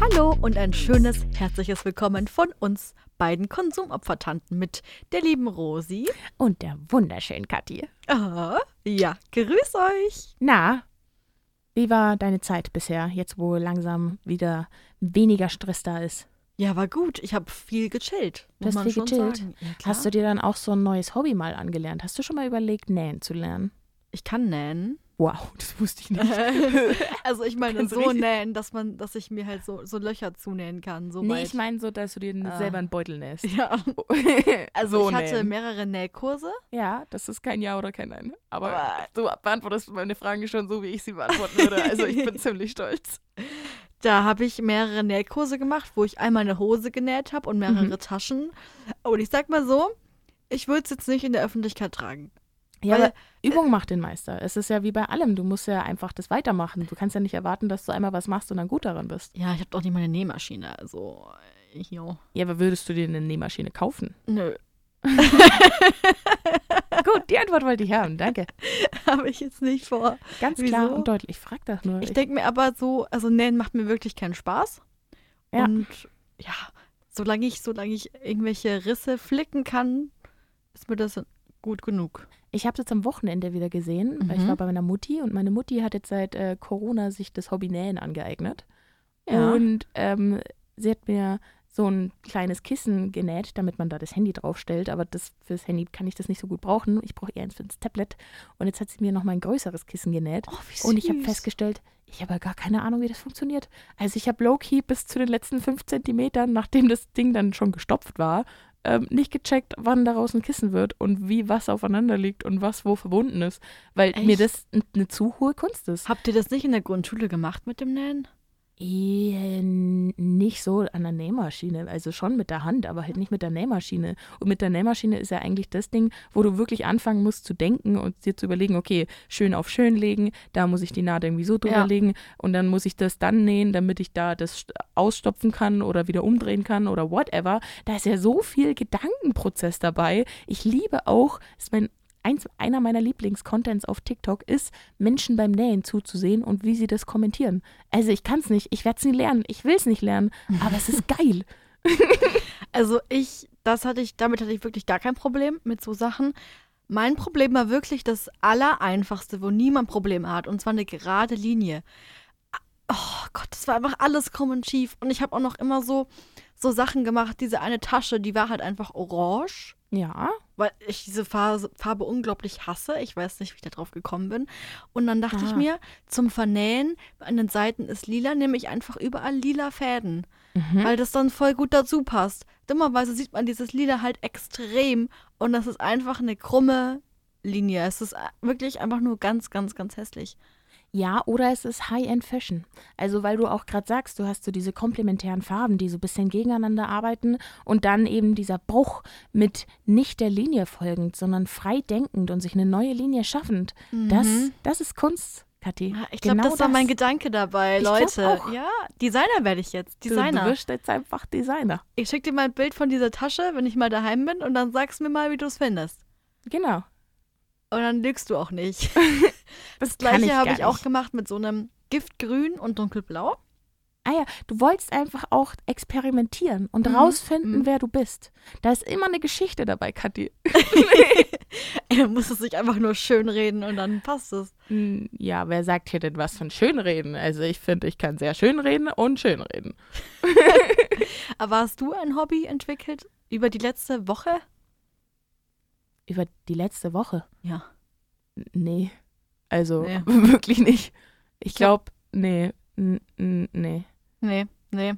Hallo und ein schönes herzliches Willkommen von uns beiden Konsumopfertanten mit der lieben Rosi. Und der wunderschönen Kathi. Ah, ja, grüß euch. Na, wie war deine Zeit bisher, jetzt wo langsam wieder weniger Stress da ist? Ja, war gut. Ich habe viel gechillt. Du hast viel gechillt. Ja. Hast du dir dann auch so ein neues Hobby mal angelernt? Hast du schon mal überlegt, nähen zu lernen? Ich kann nähen. Wow, das wusste ich nicht. also ich meine so richtig- nähen, dass man, dass ich mir halt so, so Löcher zunähen kann. So nee, weit. ich meine so, dass du dir Ah. selber einen Beutel nähst. Ja, also so ich hatte nähen. mehrere Nähkurse. Ja, das ist kein Ja oder kein Nein. Aber Aber- du beantwortest meine Fragen schon so, wie ich sie beantworten würde. Also ich bin ziemlich stolz. Da habe ich mehrere Nähkurse gemacht, wo ich einmal eine Hose genäht habe und mehrere Mhm. Taschen. Und ich sag mal so, ich würde es jetzt nicht in der Öffentlichkeit tragen. Ja, Weil- Übung macht den Meister. Es ist ja wie bei allem. Du musst ja einfach das weitermachen. Du kannst ja nicht erwarten, dass du einmal was machst und dann gut darin bist. Ja, ich habe doch nicht mal eine Nähmaschine. Also, äh, jo. Ja, aber würdest du dir eine Nähmaschine kaufen? Nö, Gut, die Antwort wollte ich haben. Danke. habe ich jetzt nicht vor. Ganz klar Wieso? und deutlich. Frag doch nur. Ich denke mir aber so, also Nähen macht mir wirklich keinen Spaß. Ja. Und ja, solange ich, solange ich irgendwelche Risse flicken kann, ist mir das gut genug. Ich habe es jetzt am Wochenende wieder gesehen, weil ich Mhm. war bei meiner Mutti und meine Mutti hat jetzt seit äh, Corona sich das Hobby Nähen angeeignet. Ja. Und ähm, sie hat mir so ein kleines Kissen genäht, damit man da das Handy draufstellt. Aber das fürs Handy kann ich das nicht so gut brauchen. Ich brauche eher eins fürs Tablet. Und jetzt hat sie mir noch mal ein größeres Kissen genäht. Oh, wie Und ich habe festgestellt, ich habe gar keine Ahnung, wie das funktioniert. Also ich habe low-key bis zu den letzten fünf Zentimetern, nachdem das Ding dann schon gestopft war, ähm, nicht gecheckt, wann daraus ein Kissen wird und wie was aufeinander liegt und was wo verbunden ist. Weil mir Echt? das n- eine zu hohe Kunst ist. Habt ihr das nicht in der Grundschule gemacht mit dem Nähen? Eh, nicht so an der Nähmaschine, also schon mit der Hand, aber halt nicht mit der Nähmaschine. Und mit der Nähmaschine ist ja eigentlich das Ding, wo du wirklich anfangen musst zu denken und dir zu überlegen, okay, schön auf schön legen, da muss ich die Naht irgendwie so drüber Ja. legen und dann muss ich das dann nähen, damit ich da das st- ausstopfen kann oder wieder umdrehen kann oder whatever. Da ist ja so viel Gedankenprozess dabei. Ich liebe auch, ist mein Eins, einer meiner Lieblingscontents auf TikTok ist, Menschen beim Nähen zuzusehen und wie sie das kommentieren. Also ich kann es nicht, ich werde es nie lernen, ich will es nicht lernen, aber es ist geil. Also ich, das hatte ich, damit hatte ich wirklich gar kein Problem mit so Sachen. Mein Problem war wirklich das Allereinfachste, wo niemand Probleme hat, und zwar eine gerade Linie. Oh Gott, das war einfach alles krumm und schief. Und ich habe auch noch immer so, so Sachen gemacht. Diese eine Tasche, die war halt einfach orange, Ja, weil ich diese Farbe, Farbe unglaublich hasse. Ich weiß nicht, wie ich da drauf gekommen bin. Und dann dachte ich Ah. mir, zum Vernähen, an den Seiten ist lila, nehme ich einfach überall lila Fäden mhm. weil das dann voll gut dazu passt. Dummerweise sieht man dieses Lila halt extrem und das ist einfach eine krumme Linie. Es ist wirklich einfach nur ganz, ganz, ganz hässlich. Ja, oder es ist High-End Fashion. Also weil du auch gerade sagst, du hast so diese komplementären Farben, die so ein bisschen gegeneinander arbeiten und dann eben dieser Bruch mit nicht der Linie folgend, sondern frei denkend und sich eine neue Linie schaffend. Das, das ist Kunst, Kathi. Ja, Ich glaube, Genau das war mein Gedanke dabei, Ich Leute. Ja, Designer werde ich jetzt. Du, du Designer. wirst jetzt einfach Designer. ich schicke dir mal ein Bild von dieser Tasche, wenn ich mal daheim bin und dann sagst du mir mal, wie du es findest. Genau. Und dann lügst du auch nicht. Das gleiche habe ich auch nicht. gemacht mit so einem Giftgrün und dunkelblau. Ah ja, du wolltest einfach auch experimentieren und Mhm, rausfinden, mhm. wer du bist. Da ist immer eine Geschichte dabei, Kathi. Er muss es sich einfach nur schön reden und dann passt es. Hm, Ja, wer sagt hier denn was von Schönreden? Also ich finde, ich kann sehr schön reden und schön reden. Aber hast du ein Hobby entwickelt über die letzte Woche? Über die letzte Woche? Ja. Nee. Also Nee. wirklich nicht. Ich Ich glaub- glaube, nee. N- Nee. Nee, nee.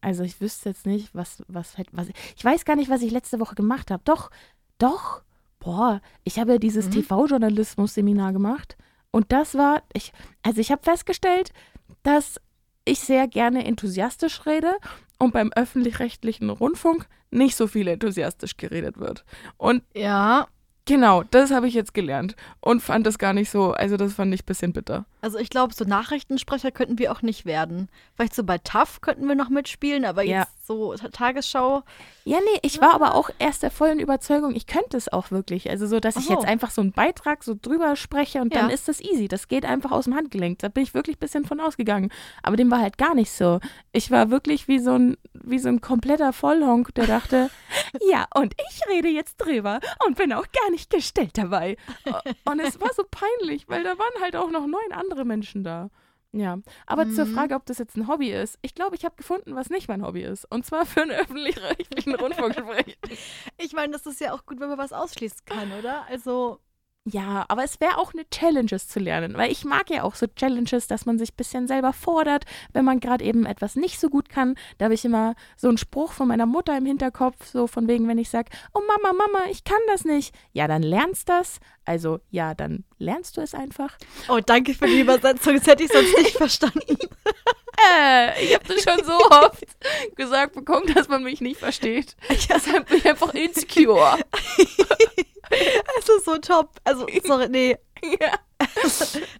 Also ich wüsste jetzt nicht, was, was, was ich weiß gar nicht, was ich letzte Woche gemacht habe. Doch, doch. Boah, ich habe ja dieses Mhm. TV-Journalismus-Seminar gemacht und das war, ich, also ich habe festgestellt, dass ich sehr gerne enthusiastisch rede und beim öffentlich-rechtlichen Rundfunk nicht so viel enthusiastisch geredet wird. Und Ja, Genau, das habe ich jetzt gelernt und fand das gar nicht so, also das fand ich ein bisschen bitter. Also ich glaube, so Nachrichtensprecher könnten wir auch nicht werden. Vielleicht so bei TAF könnten wir noch mitspielen, aber Ja. jetzt so Ta- Tagesschau. Ja, nee, ich war aber auch erst der vollen Überzeugung, ich könnte es auch wirklich. Also so, dass Ach ich jetzt einfach so einen Beitrag so drüber spreche und dann Ja. ist das easy. Das geht einfach aus dem Handgelenk. Da bin ich wirklich ein bisschen von ausgegangen. Aber dem war halt gar nicht so. Ich war wirklich wie so ein, wie so ein kompletter Vollhonk, der dachte, ja, und ich rede jetzt drüber und bin auch gar nicht gestellt dabei. Und es war so peinlich, weil da waren halt auch noch neun andere Menschen da. Ja, aber zur Mhm. Frage, ob das jetzt ein Hobby ist. Ich glaube, ich habe gefunden, was nicht mein Hobby ist. Und zwar für einen öffentlich-rechtlichen Rundfunk sprechen. Ich meine, das ist ja auch gut, wenn man was ausschließen kann, oder? Also, Ja, aber es wäre auch eine Challenges zu lernen, weil ich mag ja auch so Challenges, dass man sich ein bisschen selber fordert, wenn man gerade eben etwas nicht so gut kann. Da habe ich immer so einen Spruch von meiner Mutter im Hinterkopf, so von wegen, wenn ich sage, oh Mama, Mama, ich kann das nicht. Ja, dann lernst das. Also ja, dann lernst du es einfach. oh, danke für die Übersetzung. Das hätte ich sonst nicht verstanden. Äh, ich habe das schon so oft gesagt bekommen, dass man mich nicht versteht. Deshalb bin ich einfach insecure. Es ist so top. Also, sorry, nee. ja.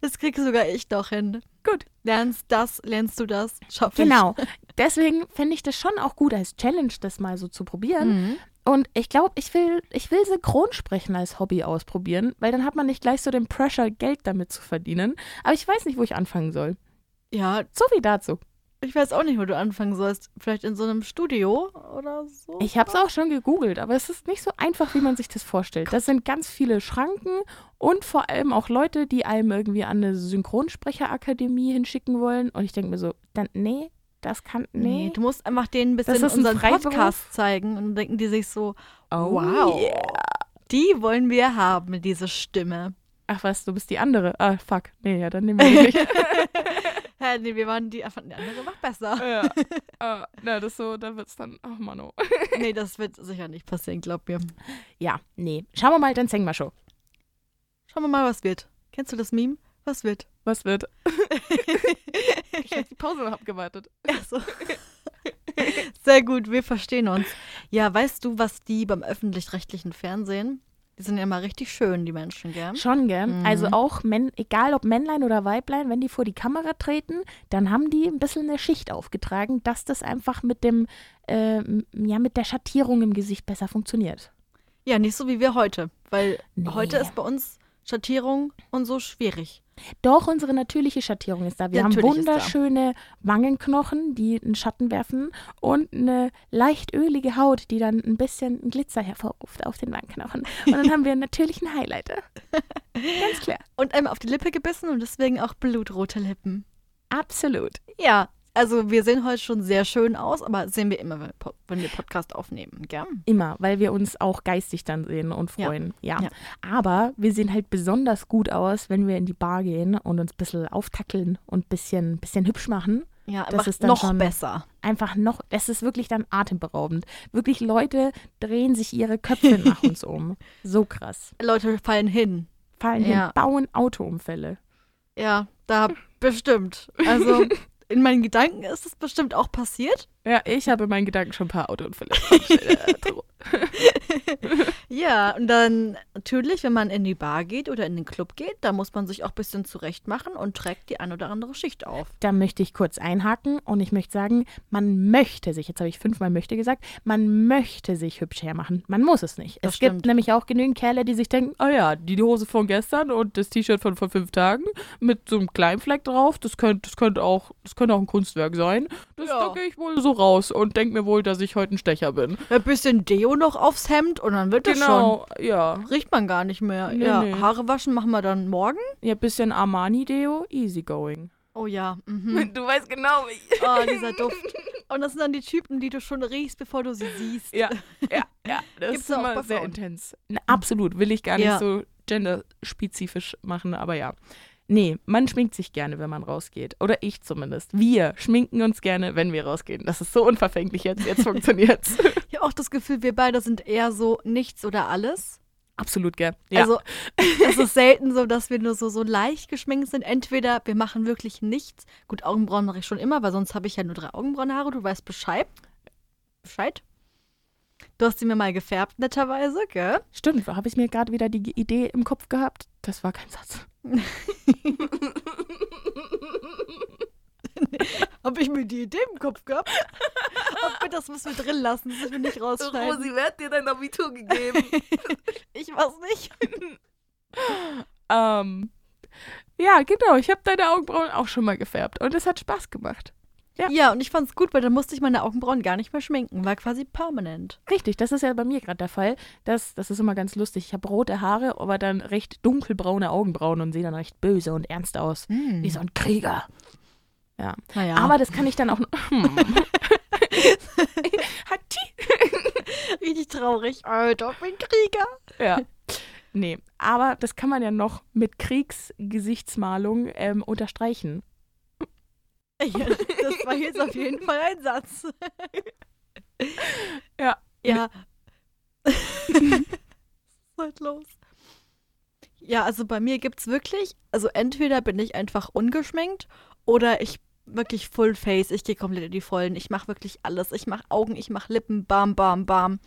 Das kriegst sogar ich doch hin. Gut. Lernst das, lernst du das, schaff. Genau. Deswegen fände ich das schon auch gut als Challenge, das mal so zu probieren. Mhm. Und ich glaube, ich will, ich will Synchronsprechen als Hobby ausprobieren, weil dann hat man nicht gleich so den Pressure, Geld damit zu verdienen. Aber ich weiß nicht, wo ich anfangen soll. Ja, So wie dazu. Ich weiß auch nicht, wo du anfangen sollst. Vielleicht in so einem Studio oder so. Ich habe es auch schon gegoogelt, aber es ist nicht so einfach, wie man sich das vorstellt. Das sind ganz viele Schranken und vor allem auch Leute, die einem irgendwie an eine Synchronsprecherakademie hinschicken wollen. Und ich denke mir so, dann, nee, das kann, Nee, nee. du musst einfach denen ein bisschen ein unseren Freiberuf. Podcast zeigen und dann denken die sich so, Oh, wow, yeah. die wollen wir haben, diese Stimme. Ach was, du bist die andere. Ah, fuck. Nee, ja, dann nehmen wir die nicht. Hä, nee, wir waren die, die andere war besser. ja. Ah, na, das so, da wird's dann, ach Mano. nee, das wird sicher nicht passieren, glaub mir. Ja, nee. Schauen wir mal, dann singen wir schon. Schauen wir mal, was wird. Kennst du das Meme? Was wird? Was wird? ich hab die Pause noch abgewartet. Achso. Sehr gut, wir verstehen uns. Ja, weißt du, was die beim öffentlich-rechtlichen Fernsehen, die sind ja immer richtig schön, die Menschen, gell? Schon, gell? Mhm. Also auch, Männ, egal ob Männlein oder Weiblein, wenn die vor die Kamera treten, dann haben die ein bisschen eine Schicht aufgetragen, dass das einfach mit dem, ähm, ja, mit der Schattierung im Gesicht besser funktioniert. Ja, nicht so wie wir heute, weil Nee. heute ist bei uns Schattierung und so schwierig. Doch, unsere natürliche Schattierung ist da. Wir Natürlich haben wunderschöne Wangenknochen, die einen Schatten werfen und eine leicht ölige Haut, die dann ein bisschen Glitzer hervorruft auf den Wangenknochen. Und dann haben wir einen natürlichen Highlighter. Ganz klar. Und einem auf die Lippe gebissen und deswegen auch blutrote Lippen. Absolut. Ja, also wir sehen heute schon sehr schön aus, aber sehen wir immer, wenn wir Podcast aufnehmen, gell? Immer, weil wir uns auch geistig dann sehen und Ja. freuen. Ja. Ja. Aber wir sehen halt besonders gut aus, wenn wir in die Bar gehen und uns ein bisschen auftackeln und ein bisschen, bisschen hübsch machen. Ja, Das ist dann noch besser. Einfach noch, das ist wirklich dann atemberaubend. Wirklich Leute drehen sich ihre Köpfe nach uns um. So krass. Leute fallen hin. Fallen Ja. hin, bauen Autounfälle. Ja, da bestimmt. Also in meinen Gedanken ist es bestimmt auch passiert. Ja, ich habe in meinen Gedanken schon ein paar Autounfälle. Ja, und dann natürlich, wenn man in die Bar geht oder in den Club geht, da muss man sich auch ein bisschen zurecht machen und trägt die ein oder andere Schicht auf. da möchte ich kurz einhaken und ich möchte sagen, man möchte sich, jetzt habe ich fünfmal möchte gesagt, man möchte sich hübsch hermachen. Man muss es nicht. Das es gibt stimmt. nämlich auch genügend Kerle, die sich denken, oh ja, die Hose von gestern und das T-Shirt von vor fünf Tagen mit so einem kleinen Fleck drauf, das könnte das könnte auch, das könnte auch ein Kunstwerk sein. Das Ja. ich wohl so raus und denke mir wohl, dass ich heute ein Stecher bin. Ein bisschen Deo noch aufs Hemd und dann wird das Genau, ja. schon. Riecht man gar nicht mehr. Nee, ja, nee. Haare waschen machen wir dann morgen. Ja, bisschen Armani-Deo, easygoing. Oh ja. Mhm. Du weißt genau, wie. Oh, dieser Duft. Und das sind dann die Typen, die du schon riechst, bevor du sie siehst. Ja, ja, ja. Das Gibt's ist immer sehr intens. Na, absolut, will ich gar nicht Ja. so genderspezifisch machen, aber ja. Nee, man schminkt sich gerne, wenn man rausgeht. Oder ich zumindest. Wir schminken uns gerne, wenn wir rausgehen. Das ist so unverfänglich jetzt. Jetzt funktioniert's. Ich habe auch das Gefühl, wir beide sind eher so nichts oder alles. Absolut, gell? Ja. Also es ist selten so, dass wir nur so, so leicht geschminkt sind. Entweder wir machen wirklich nichts. Gut, Augenbrauen mache ich schon immer, weil sonst habe ich ja nur drei Augenbrauenhaare. Du weißt Bescheid. Bescheid? Du hast sie mir mal gefärbt, netterweise, gell? Stimmt, habe ich mir gerade wieder die Idee im Kopf gehabt. Das war kein Satz. Habe ich mir die Idee im Kopf gehabt? Aber das müssen wir drin lassen, das müssen wir nicht rausschneiden. Rosi, wer hat dir dein Abitur gegeben? ich weiß nicht. ähm, ja, genau. Ich habe deine Augenbrauen auch schon mal gefärbt und es hat Spaß gemacht. Ja. ja, und ich fand es gut, weil dann musste ich meine Augenbrauen gar nicht mehr schminken. War quasi permanent. Richtig, das ist ja bei mir gerade der Fall. Das, das ist immer ganz lustig. Ich habe rote Haare, aber dann recht dunkelbraune Augenbrauen und sehe dann recht böse und ernst aus. Mm. Wie so ein Krieger. Ja. Naja. Aber das kann ich dann auch. Hm. Richtig traurig. Alter, ich bin Krieger. Ja. Nee, aber das kann man ja noch mit Kriegsgesichtsmalung ähm, unterstreichen. Ja, das war jetzt auf jeden Fall ein Satz. Ja. Ja. Was ist heute los? Ja, also bei mir gibt es wirklich, also entweder bin ich einfach ungeschminkt oder ich wirklich Full Face. Ich gehe komplett in die Vollen. Ich mache wirklich alles. Ich mache Augen, ich mache Lippen, bam, bam, bam.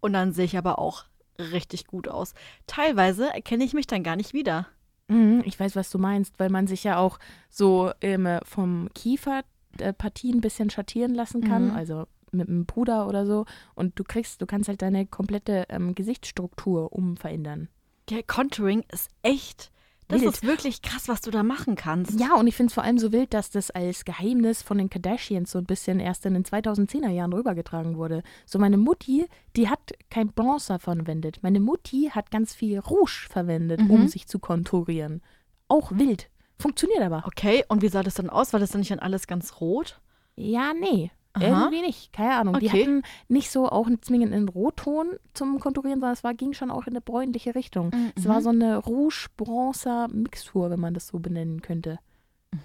Und dann sehe ich aber auch richtig gut aus. Teilweise erkenne ich mich dann gar nicht wieder. Mhm, ich weiß, was du meinst, weil man sich ja auch so ähm, vom Kieferpartie äh, ein bisschen schattieren lassen kann. Mhm. Also mit einem Puder oder so. Und du kriegst, du kannst halt deine komplette ähm, Gesichtsstruktur umverändern. Ja, Contouring ist echt das wild. ist wirklich krass, was du da machen kannst. Ja, und ich finde es vor allem so wild, dass das als Geheimnis von den Kardashians so ein bisschen erst in den 2010er Jahren rübergetragen wurde. So meine Mutti, die hat kein Bronzer verwendet. Meine Mutti hat ganz viel Rouge verwendet, mhm. um sich zu konturieren. Auch wild. Funktioniert aber. Okay, und wie sah das dann aus? War das dann nicht dann alles ganz rot? Ja, nee. Aha. Irgendwie nicht, keine Ahnung. Okay. Die hatten nicht so auch zwingend einen Rotton zum Konturieren, sondern es war, ging schon auch in eine bräunliche Richtung. Mhm. Es war so eine Rouge-Bronzer-Mixtur, wenn man das so benennen könnte.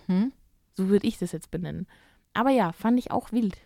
Mhm. So würde ich das jetzt benennen. Aber ja, fand ich auch wild.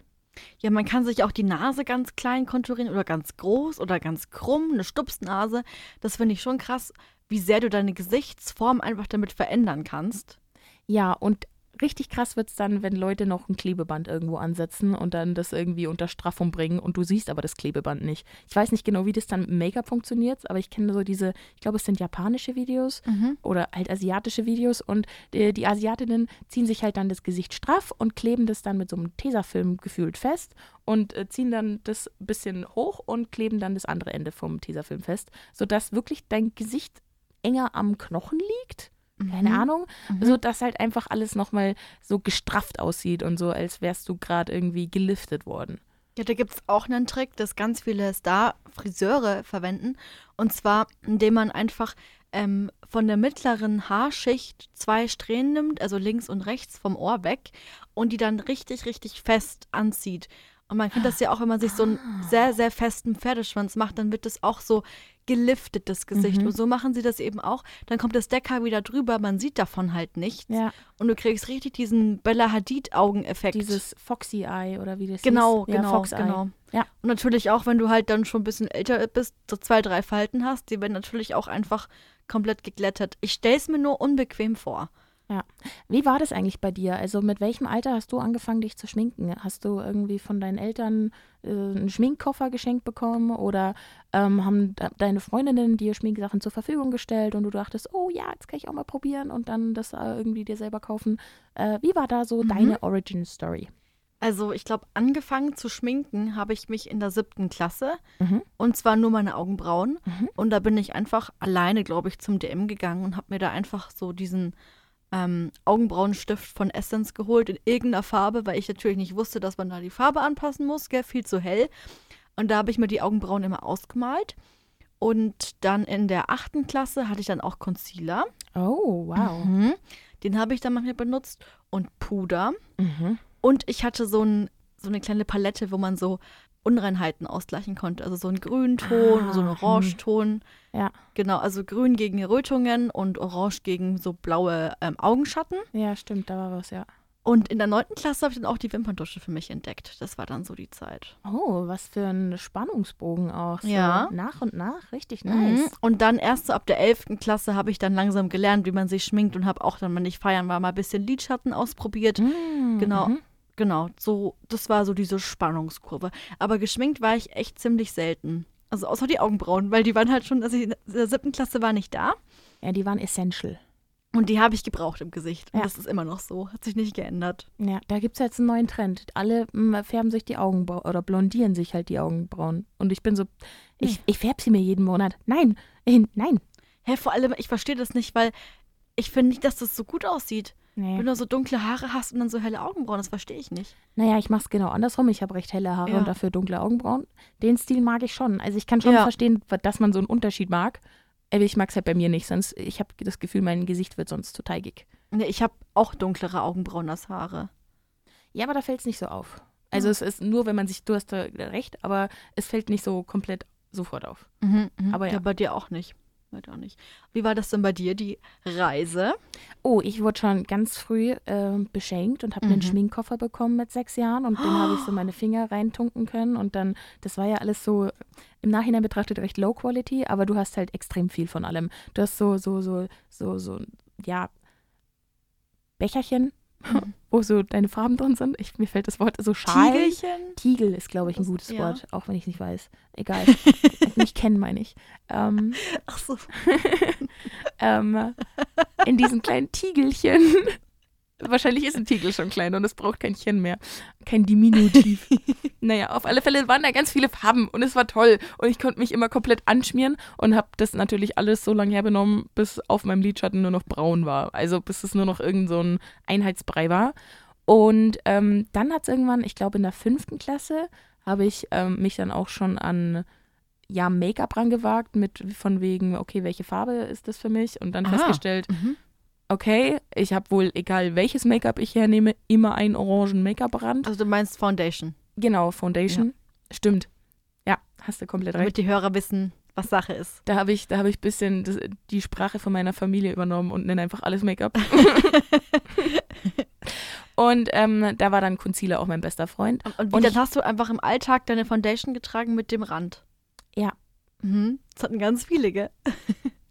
Ja, man kann sich auch die Nase ganz klein konturieren oder ganz groß oder ganz krumm, eine Stupsnase. Das finde ich schon krass, wie sehr du deine Gesichtsform einfach damit verändern kannst. Ja, und richtig krass wird es dann, wenn Leute noch ein Klebeband irgendwo ansetzen und dann das irgendwie unter Straffung bringen und du siehst aber das Klebeband nicht. Ich weiß nicht genau, wie das dann mit Make-up funktioniert, aber ich kenne so diese, ich glaube, es sind japanische Videos mhm. oder halt asiatische Videos und die, die Asiatinnen ziehen sich halt dann das Gesicht straff und kleben das dann mit so einem Tesafilm gefühlt fest und äh, ziehen dann das bisschen hoch und kleben dann das andere Ende vom Tesafilm fest, sodass wirklich dein Gesicht enger am Knochen liegt keine mhm. Ahnung, mhm. so dass halt einfach alles nochmal so gestrafft aussieht und so, als wärst du gerade irgendwie geliftet worden. Ja, da gibt es auch einen Trick, das ganz viele Star-Friseure verwenden. Und zwar, indem man einfach ähm, von der mittleren Haarschicht zwei Strähnen nimmt, also links und rechts vom Ohr weg, und die dann richtig, richtig fest anzieht. Und man kennt das ja auch, wenn man sich so einen ah. sehr, sehr festen Pferdeschwanz macht, dann wird das auch so geliftet, das Gesicht. Mhm. Und so machen sie das eben auch. Dann kommt das Decker wieder drüber, man sieht davon halt nichts. Ja. Und du kriegst richtig diesen Bella Hadid-Augeneffekt. Dieses Foxy Eye oder wie das genau, hieß. Genau, ja, genau. Ja. Und natürlich auch, wenn du halt dann schon ein bisschen älter bist, so zwei, drei Falten hast, die werden natürlich auch einfach komplett geglättet. Ich stelle es mir nur unbequem vor. Ja. Wie war das eigentlich bei dir? Also mit welchem Alter hast du angefangen, dich zu schminken? Hast du irgendwie von deinen Eltern äh, einen Schminkkoffer geschenkt bekommen oder ähm, haben deine Freundinnen dir Schminksachen zur Verfügung gestellt und du dachtest, oh ja, jetzt kann ich auch mal probieren und dann das äh, irgendwie dir selber kaufen? Äh, wie war da so mhm. deine Origin Story? Also ich glaube, angefangen zu schminken habe ich mich in der siebten Klasse mhm. und zwar nur meine Augenbrauen. Mhm. Und da bin ich einfach alleine, glaube ich, zum DM gegangen und habe mir da einfach so diesen ähm, Augenbrauenstift von Essence geholt in irgendeiner Farbe, weil ich natürlich nicht wusste, dass man da die Farbe anpassen muss, gell, viel zu hell. Und da habe ich mir die Augenbrauen immer ausgemalt. Und dann in der achten Klasse hatte ich dann auch Concealer. Oh, wow. Mhm. Den habe ich dann manchmal benutzt. Und Puder. Mhm. Und ich hatte so, ein, so eine kleine Palette, wo man so Unreinheiten ausgleichen konnte. Also so ein Grünton, ah, so ein hm. Orangeton. Ja. Genau, also grün gegen Rötungen und orange gegen so blaue ähm, Augenschatten. Ja, stimmt, da war was, ja. Und in der neunten Klasse habe ich dann auch die Wimperntusche für mich entdeckt. Das war dann so die Zeit. Oh, was für ein Spannungsbogen auch. So ja. Nach und nach, richtig mhm. nice. Mhm. Und dann erst so ab der elften Klasse habe ich dann langsam gelernt, wie man sich schminkt und habe auch dann, wenn ich feiern war, mal ein bisschen Lidschatten ausprobiert. Mhm. Genau. Mhm genau. So, das war so diese Spannungskurve. Aber geschminkt war ich echt ziemlich selten. Also außer die Augenbrauen, weil die waren halt schon, also in der siebten Klasse war nicht da. Ja, die waren essential. Und die habe ich gebraucht im Gesicht. Und Ja. das ist immer noch so. Hat sich nicht geändert. Ja, da gibt es jetzt einen neuen Trend. Alle mm, färben sich die Augenbrauen oder blondieren sich halt die Augenbrauen. Und ich bin so, ich, Nee. ich färbe sie mir jeden Monat. Nein, nein. Hä, vor allem, ich verstehe das nicht, weil ich finde nicht, dass das so gut aussieht. Nee. Wenn du so dunkle Haare hast und dann so helle Augenbrauen, das verstehe ich nicht. Naja, ich mache es genau andersrum. Ich habe recht helle Haare Ja. und dafür dunkle Augenbrauen. Den Stil mag ich schon. Also ich kann schon Ja. verstehen, dass man so einen Unterschied mag. Aber ich mag es halt bei mir nicht. Sonst, ich habe das Gefühl, mein Gesicht wird sonst zu teigig. Nee, ich habe auch dunklere Augenbrauen als Haare. Ja, aber da fällt es nicht so auf. Also Mhm. es ist nur, wenn man sich, du hast da recht, aber es fällt nicht so komplett sofort auf. Mhm, Aber ja. bei dir auch nicht. Dir auch nicht. Wie war das denn bei dir, die Reise? Oh, ich wurde schon ganz früh äh, beschenkt und habe einen Mhm. Schminkkoffer bekommen mit sechs Jahren und den habe ich so meine Finger reintunken können und dann, das war ja alles so im Nachhinein betrachtet recht low quality, aber du hast halt extrem viel von allem. Du hast so, so, so, so, so, ja, Becherchen, Mhm. wo so deine Farben drin sind. Ich, mir fällt das Wort so Schal. Tiegelchen? Tiegel ist, glaube ich, ein gutes ja. Wort, auch wenn ich es nicht weiß. Egal. nicht kennen, meine ich. Ähm, Ach so. ähm, in diesen kleinen Tiegelchen. Wahrscheinlich ist ein Tiegel schon klein und es braucht kein Chen mehr. Kein Diminutiv. naja, auf alle Fälle waren da ganz viele Farben und es war toll. Und ich konnte mich immer komplett anschmieren und habe das natürlich alles so lange herbenommen, bis auf meinem Lidschatten nur noch braun war. Also bis es nur noch irgend so ein Einheitsbrei war. Und ähm, dann hat es irgendwann, ich glaube in der fünften Klasse, habe ich ähm, mich dann auch schon an ja, Make-up rangewagt, mit von wegen, okay, welche Farbe ist das für mich? Und dann Aha. festgestellt, Mhm. Okay, ich habe wohl, egal welches Make-up ich hernehme, immer einen orangen Make-up-Rand. Also du meinst Foundation, Genau, Foundation. Stimmt. Ja, hast du komplett recht. damit die Hörer wissen, was Sache ist. Da habe ich, da habe ich ein bisschen das, die Sprache von meiner Familie übernommen und nenne einfach alles Make-up. und ähm, da war dann Concealer auch mein bester Freund. Und, und wie Und dann ich- hast du einfach im Alltag deine Foundation getragen mit dem Rand. Ja. Mhm. Das hatten ganz viele, gell?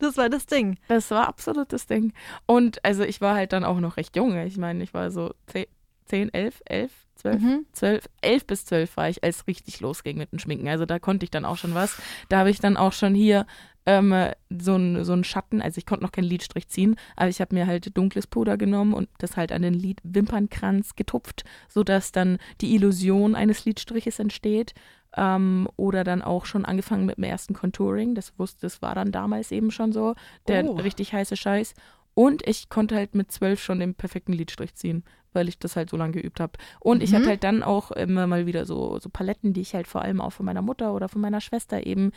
Das war das Ding. Das war absolut das Ding. Und also ich war halt dann auch noch recht jung. Ich meine, ich war so 10, 10 11, 11, 12, Mhm. 12, 11 bis 12 war ich, als richtig losging mit dem Schminken. Also da konnte ich dann auch schon was. Da habe ich dann auch schon hier ähm, so einen so Schatten, also ich konnte noch keinen Lidstrich ziehen, aber ich habe mir halt dunkles Puder genommen und das halt an den Lid Wimpernkranz getupft, sodass dann die Illusion eines Lidstriches entsteht. Ähm, oder dann auch schon angefangen mit dem ersten Contouring. Das wusste, das war dann damals eben schon so. Der Oh. richtig heiße Scheiß. Und ich konnte halt mit zwölf schon den perfekten Lidstrich ziehen, weil ich das halt so lange geübt habe. Und ich Mhm. hatte halt dann auch immer mal wieder so, so Paletten, die ich halt vor allem auch von meiner Mutter oder von meiner Schwester eben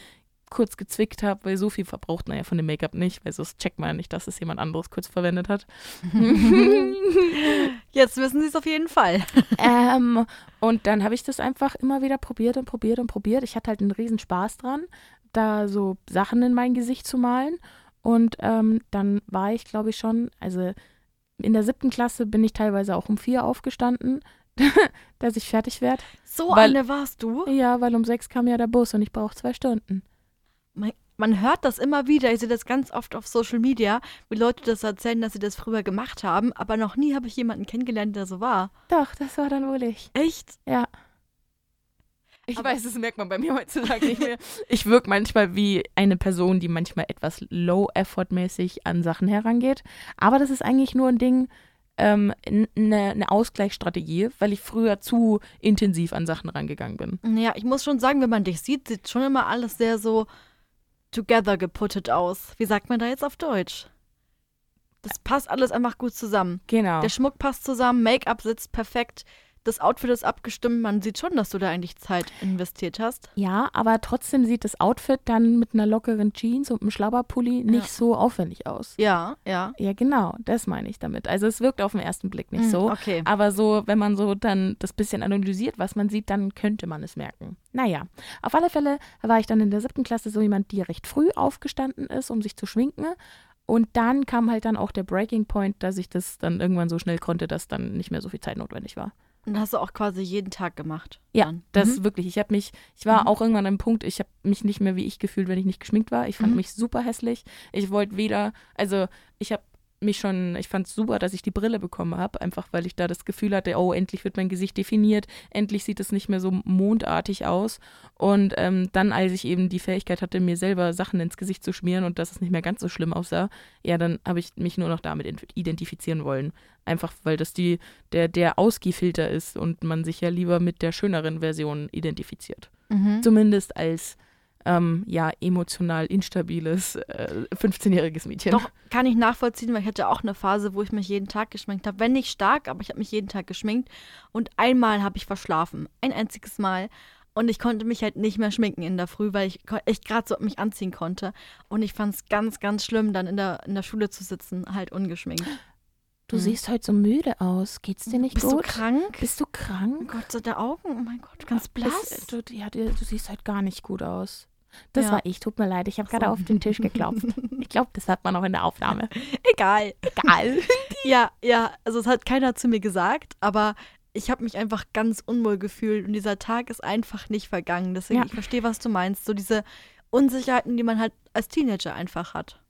kurz gezwickt habe, weil so viel verbraucht man ja von dem Make-up nicht, weil sonst checkt man ja nicht, dass es jemand anderes kurz verwendet hat. Jetzt wissen sie es auf jeden Fall. ähm, und dann habe ich das einfach immer wieder probiert und probiert und probiert. Ich hatte halt einen riesen Spaß dran, da so Sachen in mein Gesicht zu malen. Und ähm, dann war ich, glaube ich, schon, also in der siebten Klasse bin ich teilweise auch um vier aufgestanden, dass ich fertig werde. So Weil- eine warst du. Ja, weil um sechs kam ja der Bus und ich brauche zwei Stunden. Man hört das immer wieder. Ich sehe das ganz oft auf Social Media, wie Leute das erzählen, dass sie das früher gemacht haben. Aber noch nie habe ich jemanden kennengelernt, der so war. Doch, das war dann wohl ich. Echt? Ja. Ich Aber- weiß, das merkt man bei mir heutzutage nicht mehr. Ich wirke manchmal wie eine Person, die manchmal etwas low-effort-mäßig an Sachen herangeht. Aber das ist eigentlich nur ein Ding, ähm, eine eine Ausgleichsstrategie, weil ich früher zu intensiv an Sachen rangegangen bin. Ja, ich muss schon sagen, wenn man dich sieht, sieht schon immer alles sehr so together geputtet aus. Wie sagt man da jetzt auf Deutsch? Das passt alles einfach gut zusammen. Genau. Der Schmuck passt zusammen, Make-up sitzt perfekt, das Outfit ist abgestimmt. Man sieht schon, dass du da eigentlich Zeit investiert hast. Ja, aber trotzdem sieht das Outfit dann mit einer lockeren Jeans und einem Schlabberpulli nicht Ja. so aufwendig aus. Ja, ja. Ja, genau, das meine ich damit. Also es wirkt auf den ersten Blick nicht Mm, so. Okay. Aber so, wenn man so dann das bisschen analysiert, was man sieht, dann könnte man es merken. Naja, auf alle Fälle war ich dann in der siebten Klasse so jemand, die recht früh aufgestanden ist, um sich zu schminken. Und dann kam halt dann auch der Breaking Point, dass ich das dann irgendwann so schnell konnte, dass dann nicht mehr so viel Zeit notwendig war. Und hast du auch quasi jeden Tag gemacht. Ja, dann. das Mhm. wirklich. Ich habe mich, ich war Mhm. auch irgendwann an einem Punkt, ich habe mich nicht mehr wie ich gefühlt, wenn ich nicht geschminkt war. Ich fand Mhm. mich super hässlich. Ich wollte weder, also ich habe mich schon, ich fand es super, dass ich die Brille bekommen habe, einfach weil ich da das Gefühl hatte, oh, endlich wird mein Gesicht definiert, endlich sieht es nicht mehr so mondartig aus. Und ähm, dann, als ich eben die Fähigkeit hatte, mir selber Sachen ins Gesicht zu schmieren und dass es nicht mehr ganz so schlimm aussah, ja, dann habe ich mich nur noch damit identifizieren wollen. Einfach weil das die, der, der Ausgehfilter ist und man sich ja lieber mit der schöneren Version identifiziert. Mhm. Zumindest als ähm, ja, emotional instabiles äh, 15-jähriges Mädchen. Doch, kann ich nachvollziehen, weil ich hatte auch eine Phase, wo ich mich jeden Tag geschminkt habe. Wenn nicht stark, aber ich habe mich jeden Tag geschminkt. Und einmal habe ich verschlafen. Ein einziges Mal. Und ich konnte mich halt nicht mehr schminken in der Früh, weil ich echt gerade so mich anziehen konnte. Und ich fand es ganz, ganz schlimm, dann in der, in der Schule zu sitzen, halt ungeschminkt. Du Mhm. siehst heute so müde aus. Geht's dir nicht Bist gut? du krank? Bist du Oh krank? Gott, so der Augen. Oh mein Gott, ganz blass. Bist, du, ja, du, du siehst heute gar nicht gut aus. Das Ja. war ich, tut mir leid. Ich habe so. gerade auf den Tisch geklopft. Ich glaube, das hat man auch in der Aufnahme. Egal. Egal. Ja, ja, also es hat keiner zu mir gesagt, aber ich habe mich einfach ganz unwohl gefühlt und dieser Tag ist einfach nicht vergangen. Deswegen, Ja. ich verstehe, was du meinst. So diese Unsicherheiten, die man halt als Teenager einfach hat.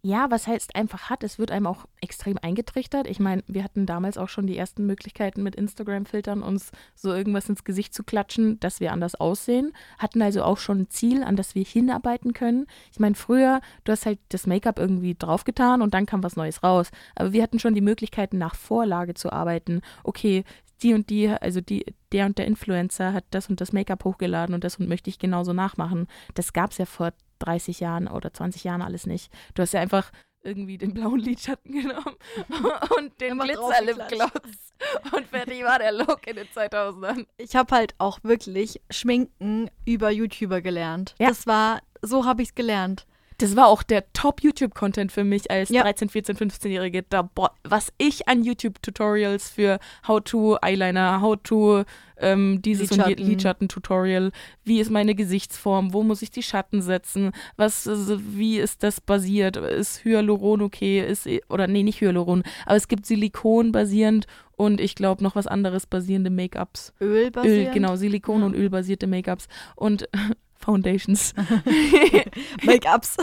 Ja, was heißt einfach hat, es wird einem auch extrem eingetrichtert. Ich meine, wir hatten damals auch schon die ersten Möglichkeiten mit Instagram-Filtern, uns so irgendwas ins Gesicht zu klatschen, dass wir anders aussehen. Hatten also auch schon ein Ziel, an das wir hinarbeiten können. Ich meine, früher, du hast halt das Make-up irgendwie draufgetan und dann kam was Neues raus. Aber wir hatten schon die Möglichkeiten, nach Vorlage zu arbeiten. Okay, die und die, also die, der und der Influencer hat das und das Make-up hochgeladen und das und möchte ich genauso nachmachen. Das gab es ja vor 30 Jahren oder 20 Jahren alles nicht. Du hast ja einfach irgendwie den blauen Lidschatten genommen und den Glitzerlipgloss und fertig war der Look in den 2000ern. Ich habe halt auch wirklich Schminken über YouTuber gelernt. Ja. Das war, so habe ich es gelernt. Das war auch der Top-YouTube-Content für mich als Ja. 13, 14, 15-Jährige. Da, boah, was ich an YouTube-Tutorials für How-to-Eyeliner, How-to ähm, dieses und Lidschatten. Lidschatten-Tutorial, wie ist meine Gesichtsform, wo muss ich die Schatten setzen, was, also, wie ist das basiert, ist Hyaluron okay, ist, oder nee, nicht Hyaluron, aber es gibt Silikon basierend und ich glaube noch was anderes basierende Make-ups. Öl Öl, basierend. genau, Silikon Ja. und Ölbasierte Make-ups und Foundations. Make-ups.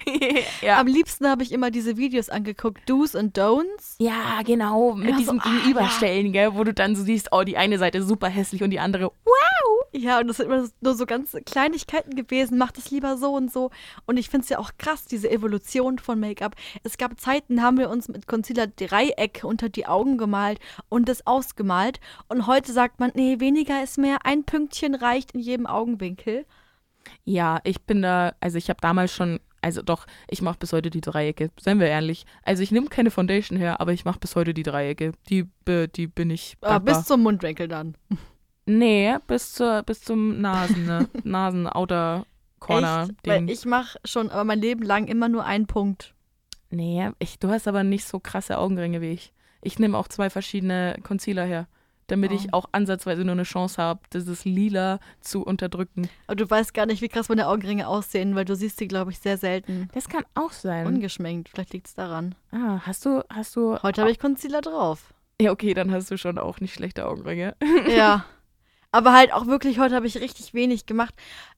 ja. Am liebsten habe ich immer diese Videos angeguckt, Do's und Don'ts. Ja, genau, mit Ja, so, diesem ah, Gegenüberstellen, gell, wo du dann so siehst, oh, die eine Seite ist super hässlich und die andere, Ja, und das sind immer nur so ganz Kleinigkeiten gewesen. Mach das lieber so und so. Und ich finde es ja auch krass, diese Evolution von Make-up. Es gab Zeiten, haben wir uns mit Concealer Dreiecke unter die Augen gemalt und das ausgemalt. Und heute sagt man, nee, weniger ist mehr. Ein Pünktchen reicht in jedem Augenwinkel. Ja, ich bin da, also ich habe damals schon, also doch, ich mache bis heute die Dreiecke, seien wir ehrlich. Also ich nehme keine Foundation her, aber ich mache bis heute die Dreiecke. Die, die bin ich Aber dankbar. bis zum Mundwinkel dann. nee, bis, zur, bis zum Nasen, ne? Nasen-Outer-Corner-Ding. Echt? Weil ich mache schon aber mein Leben lang immer nur einen Punkt. Nee, ich, du hast aber nicht so krasse Augenringe wie ich. Ich nehme auch zwei verschiedene Concealer her, damit Oh. ich auch ansatzweise nur eine Chance habe, dieses Lila zu unterdrücken. Aber du weißt gar nicht, wie krass meine Augenringe aussehen, weil du siehst sie, glaube ich, sehr selten. Das kann auch sein. Ungeschminkt. Vielleicht liegt es daran. ah, hast du, hast du. Heute habe ich Concealer drauf. Ja, okay, dann hast du schon auch nicht schlechte Augenringe. Ja. Aber halt auch wirklich, heute habe ich richtig wenig gemacht.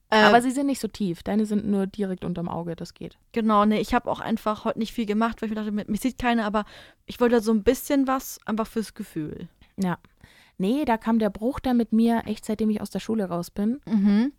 Äh, Aber sie sind nicht so tief. Deine sind nur direkt unterm Auge, das geht. genau, nee, ich habe auch einfach heute nicht viel gemacht, weil ich mir dachte, mich sieht keiner, aber ich wollte so ein bisschen was, einfach fürs Gefühl. Ja. Nee, da kam der Bruch dann mit mir echt seitdem ich aus der Schule raus bin. Mhm.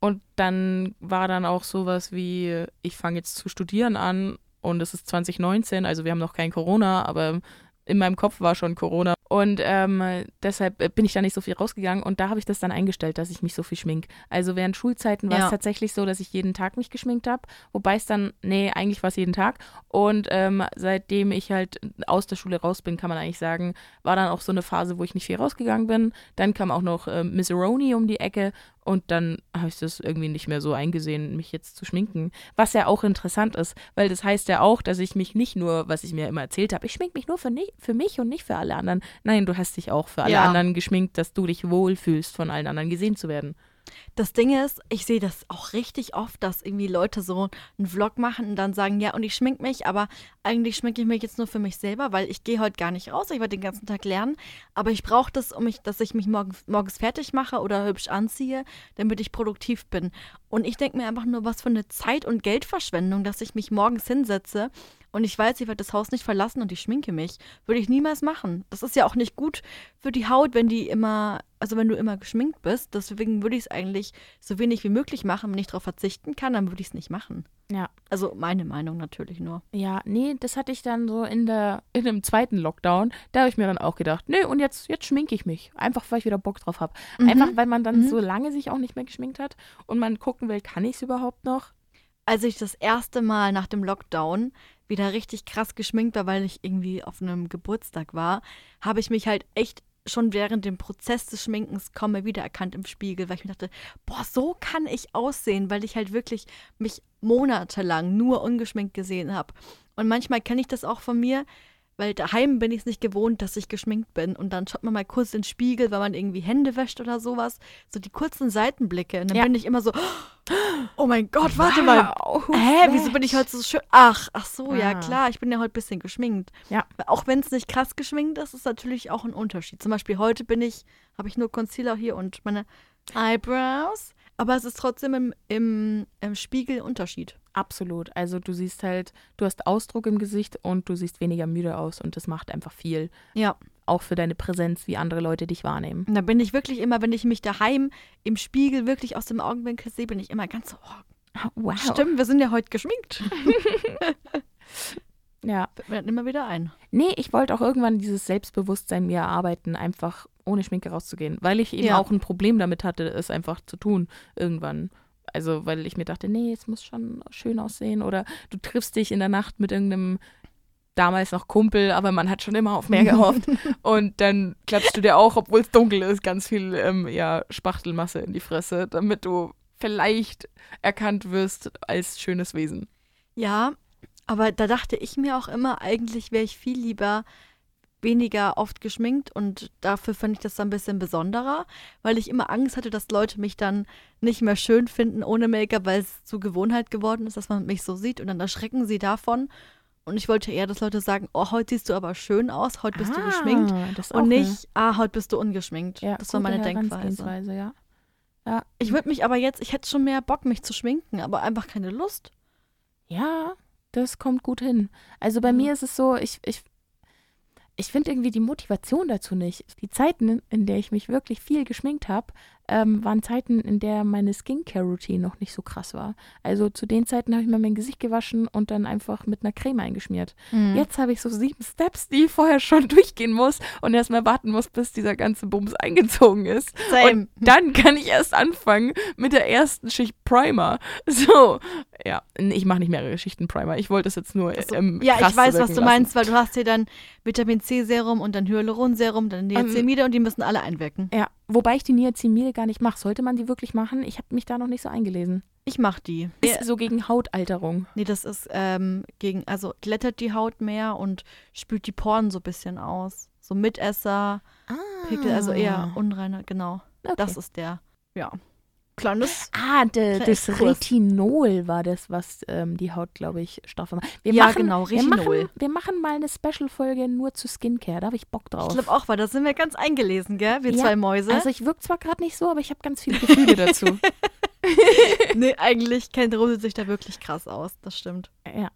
Und dann war dann auch sowas wie, ich fange jetzt zu studieren an und es ist 2019, also wir haben noch kein Corona, aber in meinem Kopf war schon Corona. Und ähm, deshalb äh, bin ich da nicht so viel rausgegangen und da habe ich das dann eingestellt, dass ich mich so viel schmink. Also während Schulzeiten war Ja. es tatsächlich so, dass ich jeden Tag mich geschminkt habe, wobei es dann, nee, eigentlich war es jeden Tag. Und ähm, seitdem ich halt aus der Schule raus bin, kann man eigentlich sagen, war dann auch so eine Phase, wo ich nicht viel rausgegangen bin. Dann kam auch noch ähm, Miss Roni um die Ecke und dann habe ich das irgendwie nicht mehr so eingesehen, mich jetzt zu schminken. Was ja auch interessant ist, weil das heißt ja auch, dass ich mich nicht nur, was ich mir immer erzählt habe, ich schmink mich nur für, ni- für mich und nicht für alle anderen. Nein, du hast dich auch für alle Ja. anderen geschminkt, dass du dich wohlfühlst, von allen anderen gesehen zu werden. Das Ding ist, ich sehe das auch richtig oft, dass irgendwie Leute so einen Vlog machen und dann sagen, ja, und ich schmink mich, aber eigentlich schminke ich mich jetzt nur für mich selber, weil ich gehe heute gar nicht raus, ich werde den ganzen Tag lernen, aber ich brauche das, um mich, dass ich mich morgens, morgens fertig mache oder hübsch anziehe, damit ich produktiv bin. Und ich denke mir einfach nur, was für eine Zeit- und Geldverschwendung, dass ich mich morgens hinsetze und ich weiß, ich werde das Haus nicht verlassen und ich schminke mich, würde ich niemals machen. Das ist ja auch nicht gut für die Haut, wenn die immer, also wenn du immer geschminkt bist. Deswegen würde ich es eigentlich so wenig wie möglich machen. Wenn ich darauf verzichten kann, dann würde ich es nicht machen. Ja. Also meine Meinung natürlich nur. Ja, nee, das hatte ich dann so in der in dem zweiten Lockdown. Da habe ich mir dann auch gedacht, nee, und jetzt jetzt schminke ich mich, einfach weil ich wieder Bock drauf habe. Mhm. Einfach weil man dann Mhm. so lange sich auch nicht mehr geschminkt hat und man gucken will, kann ich es überhaupt noch? Als ich das erste Mal nach dem Lockdown wieder richtig krass geschminkt war, weil ich irgendwie auf einem Geburtstag war, habe ich mich halt echt schon während dem Prozess des Schminkens kaum mehr wiedererkannt im Spiegel, weil ich mir dachte, boah, so kann ich aussehen, weil ich halt wirklich mich monatelang nur ungeschminkt gesehen habe. Und manchmal kenne ich das auch von mir, weil daheim bin ich es nicht gewohnt, dass ich geschminkt bin. Und dann schaut man mal kurz in den Spiegel, weil man irgendwie Hände wäscht oder sowas. So die kurzen Seitenblicke. Und dann Ja. bin ich immer so, oh mein Gott, warte mal. Wow, Hä, wieso bin ich heute so schön? Ach, ach so, ja Ah. klar, ich bin ja heute ein bisschen geschminkt. Ja. Auch wenn es nicht krass geschminkt ist, ist natürlich auch ein Unterschied. Zum Beispiel heute bin ich, habe ich nur Concealer hier und meine Eyebrows. Aber es ist trotzdem im, im, im Spiegel Unterschied. Absolut. Also du siehst halt, du hast Ausdruck im Gesicht und du siehst weniger müde aus und das macht einfach viel. Ja. Auch für deine Präsenz, wie andere Leute dich wahrnehmen. Und da bin ich wirklich immer, wenn ich mich daheim im Spiegel wirklich aus dem Augenwinkel sehe, bin ich immer ganz so, oh, Wow. stimmt, wir sind ja heute geschminkt. Ja. Fällt mir dann immer wieder ein. Nee, ich wollte auch irgendwann dieses Selbstbewusstsein mir erarbeiten, einfach ohne Schminke rauszugehen, weil ich eben Ja. auch ein Problem damit hatte, es einfach zu tun irgendwann. Also, weil ich mir dachte, nee, es muss schon schön aussehen oder du triffst dich in der Nacht mit irgendeinem damals noch Kumpel, aber man hat schon immer auf mehr gehofft und dann klatschst du dir auch, obwohl es dunkel ist, ganz viel ähm, ja, Spachtelmasse in die Fresse, damit du vielleicht erkannt wirst als schönes Wesen. Ja, aber da dachte ich mir auch immer, eigentlich wäre ich viel lieber weniger oft geschminkt und dafür fand ich das dann ein bisschen besonderer, weil ich immer Angst hatte, dass Leute mich dann nicht mehr schön finden ohne Make-up, weil es zur Gewohnheit geworden ist, dass man mich so sieht und dann erschrecken sie davon. Und ich wollte eher, dass Leute sagen, oh, heute siehst du aber schön aus, heute bist du geschminkt Ah, ist auch und nicht, ah, heute bist du ungeschminkt. Ja, das war meine Denkweise. Ja. Ja, Ich würde mich aber jetzt, ich hätte schon mehr Bock, mich zu schminken, aber einfach keine Lust. Ja, das kommt gut hin. Also bei Ja. mir ist es so, ich, ich, ich finde irgendwie die Motivation dazu nicht. Die Zeiten, in der ich mich wirklich viel geschminkt habe, ähm, waren Zeiten, in der meine Skincare-Routine noch nicht so krass war. Also zu den Zeiten habe ich mal mein Gesicht gewaschen und dann einfach mit einer Creme eingeschmiert. Mhm. Jetzt habe ich so sieben Steps, die ich vorher schon durchgehen muss und erstmal warten muss, bis dieser ganze Bums eingezogen ist. Same. Und dann kann ich erst anfangen mit der ersten Schicht Primer. So, ja, ich mache nicht mehrere Schichten Primer. Ich wollte es jetzt nur Ach so. ähm, ja, ich weiß, was du lassen. meinst, weil du hast hier dann Vitamin C Serum und dann Hyaluronserum, dann Niacinamide und die müssen alle einwirken. Ja, wobei ich die Niacinamide gar nicht mache. Sollte man die wirklich machen? Ich habe mich da noch nicht so eingelesen. Ich mach die. Ist so gegen Hautalterung. Nee, das ist ähm, gegen, also glättet die Haut mehr und spült die Poren so ein bisschen aus. So Mitesser, Pickel, also eher unreiner, genau. Okay. Das ist der, ja. Kleines. Ah, de, das Exkurs. Retinol war das, was ähm, die Haut, glaube ich, Stoffe macht. Wir Ja, machen, genau, wir Retinol. machen, wir machen mal eine Special-Folge nur zu Skincare. Da habe ich Bock drauf. Ich glaube auch, weil da sind wir ganz eingelesen, gell? Wir Ja, zwei Mäuse. also ich wirke zwar gerade nicht so, aber ich habe ganz viele Gefühle dazu. nee, eigentlich kennt Rose sich da wirklich krass aus. Das stimmt. Ja.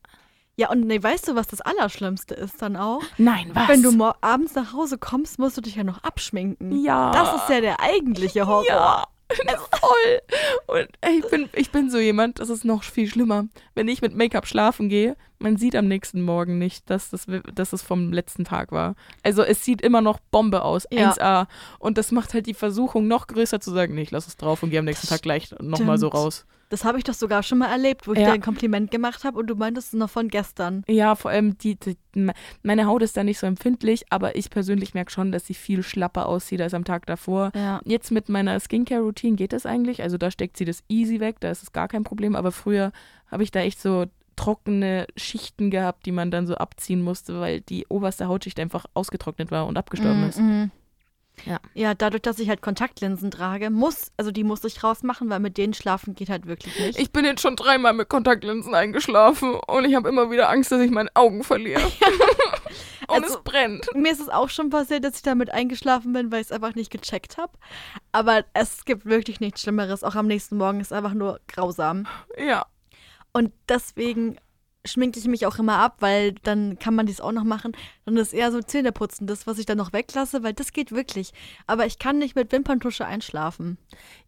Ja, und nee, weißt du, was das Allerschlimmste ist dann auch? Nein, was? Wenn du abends nach Hause kommst, musst du dich ja noch abschminken. ja. Das ist ja der eigentliche Horror. Ja, voll. Und ey, ich bin, ich bin so jemand, das ist noch viel schlimmer. Wenn ich mit Make-up schlafen gehe, man sieht am nächsten Morgen nicht, dass das, dass es vom letzten Tag war. Also es sieht immer noch Bombe aus, Ja. 1A. Und das macht halt die Versuchung noch größer zu sagen, nee, ich lass es drauf und gehe am nächsten Tag gleich nochmal so raus. Das habe ich doch sogar schon mal erlebt, wo ich Ja. dir ein Kompliment gemacht habe und du meintest es noch von gestern. Ja, vor allem die, die, meine Haut ist da nicht so empfindlich, aber ich persönlich merke schon, dass sie viel schlapper aussieht als am Tag davor. Ja. Jetzt mit meiner Skincare-Routine geht das eigentlich. Also da steckt sie das easy weg, da ist es gar kein Problem. Aber früher habe ich da echt so trockene Schichten gehabt, die man dann so abziehen musste, weil die oberste Hautschicht einfach ausgetrocknet war und abgestorben ist. Mhm. Ja. Ja, dadurch, dass ich halt Kontaktlinsen trage, muss, also die muss ich rausmachen, weil mit denen schlafen geht halt wirklich nicht. Ich bin jetzt schon dreimal mit Kontaktlinsen eingeschlafen und ich habe immer wieder Angst, dass ich meine Augen verliere. und Also- es brennt. Mir ist es auch schon passiert, dass ich damit eingeschlafen bin, weil ich es einfach nicht gecheckt habe. Aber es gibt wirklich nichts Schlimmeres. Auch am nächsten Morgen ist einfach nur grausam. Ja. Und deswegen schminke ich mich auch immer ab, weil dann kann man dies auch noch machen. Dann ist eher so Zähneputzen, das, was ich dann noch weglasse, weil das geht wirklich. Aber ich kann nicht mit Wimperntusche einschlafen.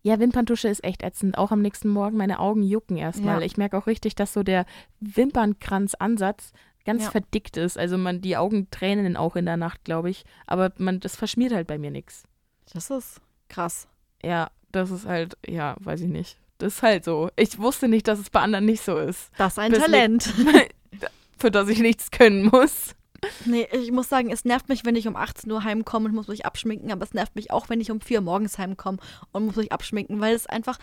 Ja, Wimperntusche ist echt ätzend. Auch am nächsten Morgen, meine Augen jucken erstmal. Ja. Ich merke auch richtig, dass so der Wimpernkranzansatz ganz Ja. verdickt ist. Also man, die Augen tränen auch in der Nacht, glaube ich. Aber man, das verschmiert halt bei mir nichts. Das ist krass. Ja, das ist halt, ja, weiß ich nicht. Das ist halt so. Ich wusste nicht, dass es bei anderen nicht so ist. Das ist ein Das Talent. Für das ich nichts können muss. Nee, ich muss sagen, es nervt mich, wenn ich um 18 Uhr heimkomme und muss mich abschminken, aber es nervt mich auch, wenn ich um 4 Uhr morgens heimkomme und muss mich abschminken, weil es einfach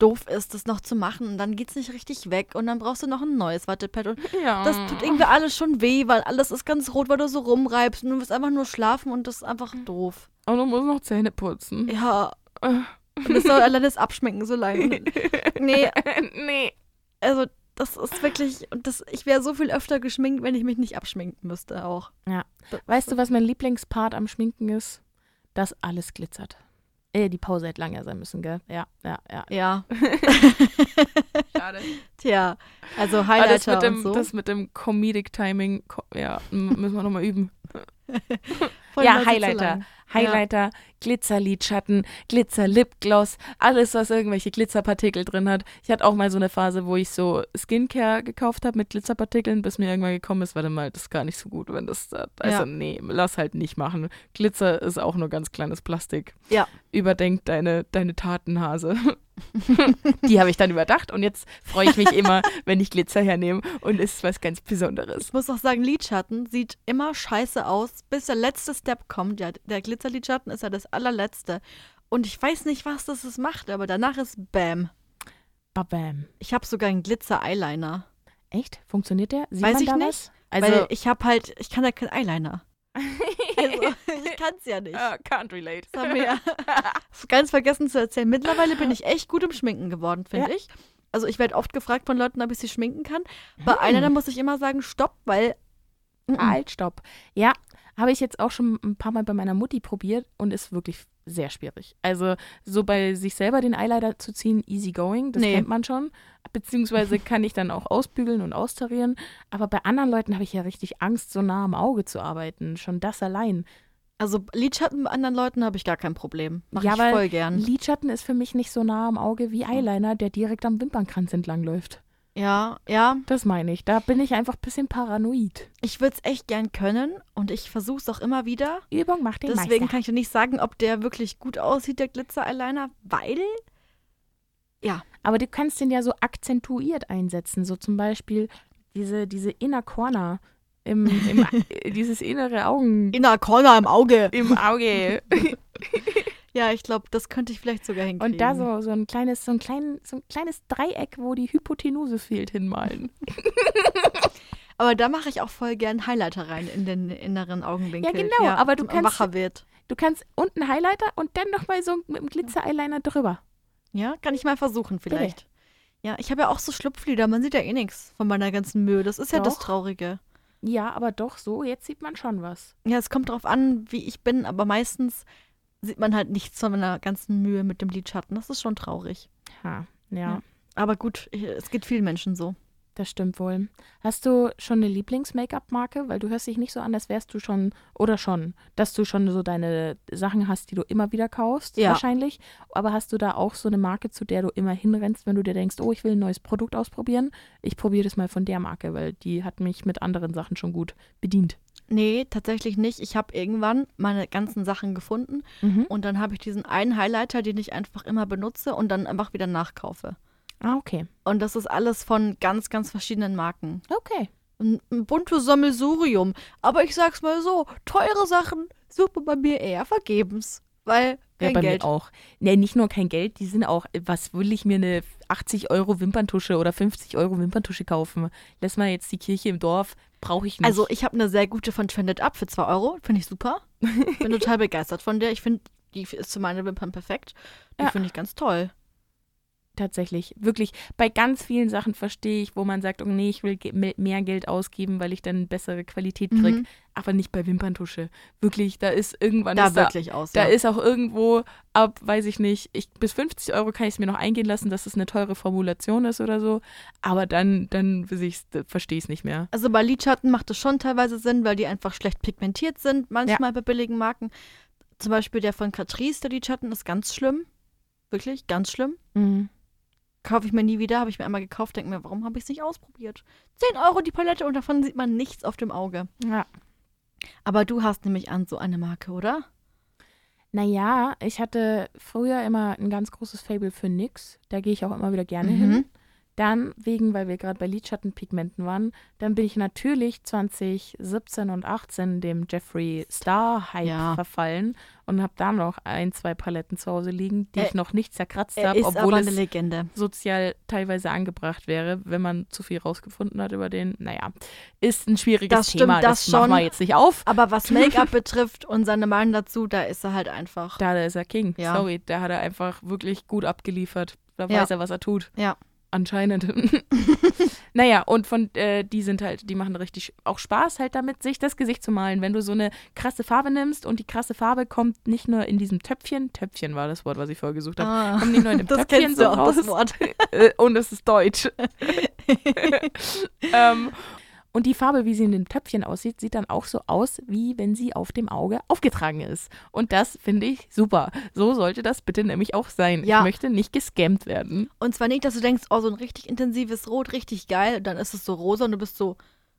doof ist, das noch zu machen und dann geht's nicht richtig weg und dann brauchst du noch ein neues Wattepad und Ja. das tut irgendwie alles schon weh, weil alles ist ganz rot, weil du so rumreibst und du willst einfach nur schlafen und das ist einfach doof. Und du musst noch Zähne putzen. Ja, Äh. Und es soll allein das Abschminken so lange. Nee, nee. also das ist wirklich, und das, ich wäre so viel öfter geschminkt, wenn ich mich nicht abschminken müsste auch. Ja. Das- Weißt du, was mein Lieblingspart am Schminken ist? Dass alles glitzert. Äh, die Pause hätte länger sein müssen, gell? Ja, ja, ja. Ja, Schade. tja, also Aber das Highlighter mit dem, und so. das mit dem Comedic Timing, ja, müssen wir nochmal üben. Ja, Highlighter. Highlighter, Glitzerlidschatten, Glitzer-Lipgloss, alles, was irgendwelche Glitzerpartikel drin hat. Ich hatte auch mal so eine Phase, wo ich so Skincare gekauft habe mit Glitzerpartikeln, bis mir irgendwann gekommen ist, warte mal, das ist gar nicht so gut, wenn das da. Also, Ja. nee, lass halt nicht machen. Glitzer ist auch nur ganz kleines Plastik. Ja. Überdenk deine, deine Tatenhase. Die habe ich dann überdacht und jetzt freue ich mich immer, wenn ich Glitzer hernehme und es ist was ganz Besonderes. Ich muss auch sagen, Lidschatten sieht immer scheiße aus, bis der letzte Step kommt. Ja, der Glitzerlidschatten ist ja das allerletzte. Und ich weiß nicht, was das macht, aber danach ist Bam. Babam. Ich habe sogar einen Glitzer-Eyeliner. Echt? Funktioniert der? Sieht Weiß ich nicht, was? Also, weil ich habe halt, ich kann ja keinen Eyeliner. Also, ich kann es ja nicht. Ah, can't relate. Das haben wir ja ganz vergessen zu erzählen. Mittlerweile bin ich echt gut im Schminken geworden, finde Ja. ich. Also ich werde oft gefragt von Leuten, ob ich sie schminken kann. Bei Eyeliner muss ich immer sagen, stopp, weil. Halt, stopp. Ja, habe ich jetzt auch schon ein paar Mal bei meiner Mutti probiert und ist wirklich sehr schwierig. Also so bei sich selber den Eyeliner zu ziehen, easy going, das Nee. kennt man schon. Beziehungsweise kann ich dann auch ausbügeln und austarieren. Aber bei anderen Leuten habe ich ja richtig Angst, so nah am Auge zu arbeiten. Schon das allein. Also Lidschatten bei anderen Leuten habe ich gar kein Problem. Mache Ja, ich voll gern. Lidschatten ist für mich nicht so nah am Auge wie Eyeliner, der direkt am Wimpernkranz entlang läuft. Ja, ja. Das meine ich. Da bin ich einfach ein bisschen paranoid. Ich würde es echt gern können und ich versuche es auch immer wieder. Übung macht den Deswegen Meister. kann ich dir nicht sagen, ob der wirklich gut aussieht, der Glitzer-Eyeliner, weil Aber du kannst den ja so akzentuiert einsetzen. So zum Beispiel diese, diese Inner Corner, im, im, äh, dieses innere Augen inner Corner im Auge. im Auge. Ja, ich glaube, das könnte ich vielleicht sogar hinkriegen. Und da so, so, ein kleines, so, ein klein, so ein kleines Dreieck, wo die Hypotenuse fehlt, hinmalen. Aber da mache ich auch voll gern Highlighter rein in den inneren Augenwinkel. Ja, genau, aber du kannst- wacher wird. Du kannst unten Highlighter und dann nochmal so mit dem Glitzer-Eyeliner drüber. Ja, kann ich mal versuchen vielleicht. Ja, ich habe ja auch so Schlupflider, man sieht ja eh nichts von meiner ganzen Mühe. Das ist ja das Doch. Traurige. Ja, aber doch so, jetzt sieht man schon was. Ja, es kommt drauf an, wie ich bin, aber meistens sieht man halt nichts von meiner ganzen Mühe mit dem Lidschatten. Das ist schon traurig. Ha, ja, Ja. Aber gut, ich, es geht vielen Menschen so. das stimmt wohl. Hast du schon eine Lieblings-Make-up-Marke? Weil du hörst dich nicht so an, als wärst du schon, oder schon, dass du schon so deine Sachen hast, die du immer wieder kaufst, Ja. wahrscheinlich. Aber hast du da auch so eine Marke, zu der du immer hinrennst, wenn du dir denkst, oh, ich will ein neues Produkt ausprobieren? Ich probiere das mal von der Marke, weil die hat mich mit anderen Sachen schon gut bedient. Nee, tatsächlich nicht. Ich habe irgendwann meine ganzen Sachen gefunden Mhm. und dann habe ich diesen einen Highlighter, den ich einfach immer benutze und dann einfach wieder nachkaufe. Ah, okay. Und das ist alles von ganz, ganz verschiedenen Marken. Okay. Ein, ein buntes Sammelsurium. Aber ich sag's mal so, teure Sachen suche bei mir eher vergebens. Weil Ja, kein bei Geld. mir auch. Nee, nicht nur kein Geld, die sind auch, was will ich mir eine 80 Euro Wimperntusche oder 50 Euro Wimperntusche kaufen? Lass mal jetzt die Kirche im Dorf, brauche ich nicht. Also ich habe eine sehr gute von Trended Up für 2 Euro. Finde ich super. Bin total begeistert von der. Ich finde, die ist für meine Wimpern perfekt. Die Ja. finde ich ganz toll. Tatsächlich. Wirklich, bei ganz vielen Sachen verstehe ich, wo man sagt, oh nee, ich will ge mehr Geld ausgeben, weil ich dann bessere Qualität kriege. Mhm. Aber nicht bei Wimperntusche. Wirklich, da ist irgendwann Da ist wirklich aus. da ja. ist auch irgendwo ab, weiß ich nicht, ich, bis 50 Euro kann ich es mir noch eingehen lassen, dass es eine teure Formulation ist oder so. Aber dann, dann verstehe ich es nicht mehr. Also bei Lidschatten macht es schon teilweise Sinn, weil die einfach schlecht pigmentiert sind, manchmal bei billigen Marken. Zum Beispiel der von Catrice, der Lidschatten, ist ganz schlimm. Wirklich, ganz schlimm. Kaufe ich mir nie wieder, habe ich mir einmal gekauft, denke mir, warum habe ich es nicht ausprobiert? 10 Euro die Palette und davon sieht man nichts auf dem Auge. Ja. Aber du hast nämlich an so eine Marke, oder? Naja, ich hatte früher immer ein ganz großes Fable für NYX. Da gehe ich auch immer wieder gerne Mhm. hin. Dann, wegen, weil wir gerade bei Lidschattenpigmenten waren, dann bin ich natürlich 2017 und 18 dem Jeffree Star-Hype Ja. verfallen und habe da noch ein, zwei Paletten zu Hause liegen, die Er- ich noch nicht zerkratzt Er habe, obwohl es Legende. sozial teilweise angebracht wäre, wenn man zu viel rausgefunden hat über den. Naja, ist ein schwieriges Das stimmt, Thema. das das machen wir schon. jetzt nicht auf. Aber was Make-up betrifft und seine Meinung dazu, da ist er halt einfach. Da ist er King. Ja. Sorry, da hat er einfach wirklich gut abgeliefert. Da Ja. weiß er, was er tut. Ja. Anscheinend. naja, und von, äh, die sind halt, die machen richtig auch Spaß halt damit, sich das Gesicht zu malen. Wenn du so eine krasse Farbe nimmst und die krasse Farbe kommt nicht nur in diesem Töpfchen, Töpfchen war das Wort, was ich vorher gesucht habe, Ah, kommt nicht nur in dem das Töpfchen so raus, das Wort. äh, und es ist deutsch. ähm, und die Farbe, wie sie in dem Töpfchen aussieht, sieht dann auch so aus, wie wenn sie auf dem Auge aufgetragen ist. Und das finde ich super. So sollte das bitte nämlich auch sein. Ja. Ich möchte nicht gescammt werden. Und zwar nicht, dass du denkst, oh, so ein richtig intensives Rot, richtig geil, und dann ist es so rosa und du bist so,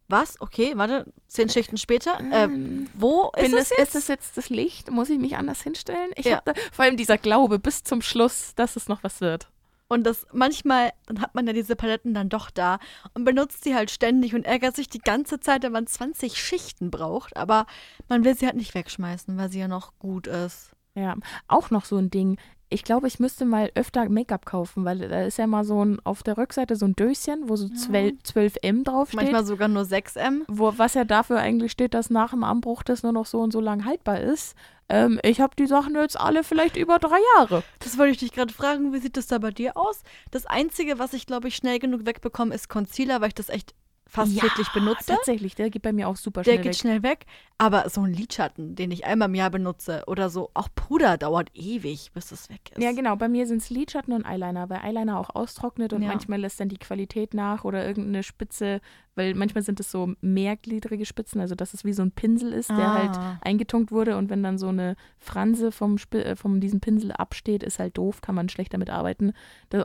was? Okay, warte, zehn Schichten später. Äh, wo ist Bin es das, jetzt? ist das jetzt das Licht? Muss ich mich anders hinstellen? Ich Ja. hab da, vor allem dieser Glaube bis zum Schluss, dass es noch was wird. Und das manchmal, dann hat man ja diese Paletten dann doch da und benutzt sie halt ständig und ärgert sich die ganze Zeit, wenn man 20 Schichten braucht. Aber man will sie halt nicht wegschmeißen, weil sie ja noch gut ist. Ja, auch noch so ein Ding. Ich glaube, ich müsste mal öfter Make-up kaufen, weil da ist ja mal so ein auf der Rückseite so ein Döschen, wo so 12, 12M draufsteht. Manchmal sogar nur 6M. wo, was ja dafür eigentlich steht, dass nach dem Anbruch das nur noch so und so lang haltbar ist. Ähm, ich habe die Sachen jetzt alle vielleicht über drei Jahre. Das wollte ich dich gerade fragen, wie sieht das da bei dir aus? Das Einzige, was ich, glaube ich, schnell genug wegbekomme, ist Concealer, weil ich das echt fast täglich benutze. Tatsächlich, der geht bei mir auch super Der schnell geht weg. schnell weg. Aber so ein Lidschatten, den ich einmal im Jahr benutze oder so, auch Puder dauert ewig, bis es weg ist. Ja, genau. Bei mir sind es Lidschatten und Eyeliner, weil Eyeliner auch austrocknet und Ja. manchmal lässt dann die Qualität nach oder irgendeine Spitze, weil manchmal sind es so mehrgliedrige Spitzen, also dass es wie so ein Pinsel ist, der Ah. halt eingetunkt wurde und wenn dann so eine Franse vom, Sp äh, vom diesem Pinsel absteht, ist halt doof, kann man schlecht damit arbeiten.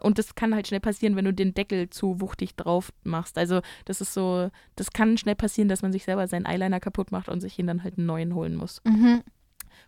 Und das kann halt schnell passieren, wenn du den Deckel zu wuchtig drauf machst. Also das ist so, das kann schnell passieren, dass man sich selber seinen Eyeliner kaputt macht und sich ihn dann halt einen neuen holen muss. Mhm.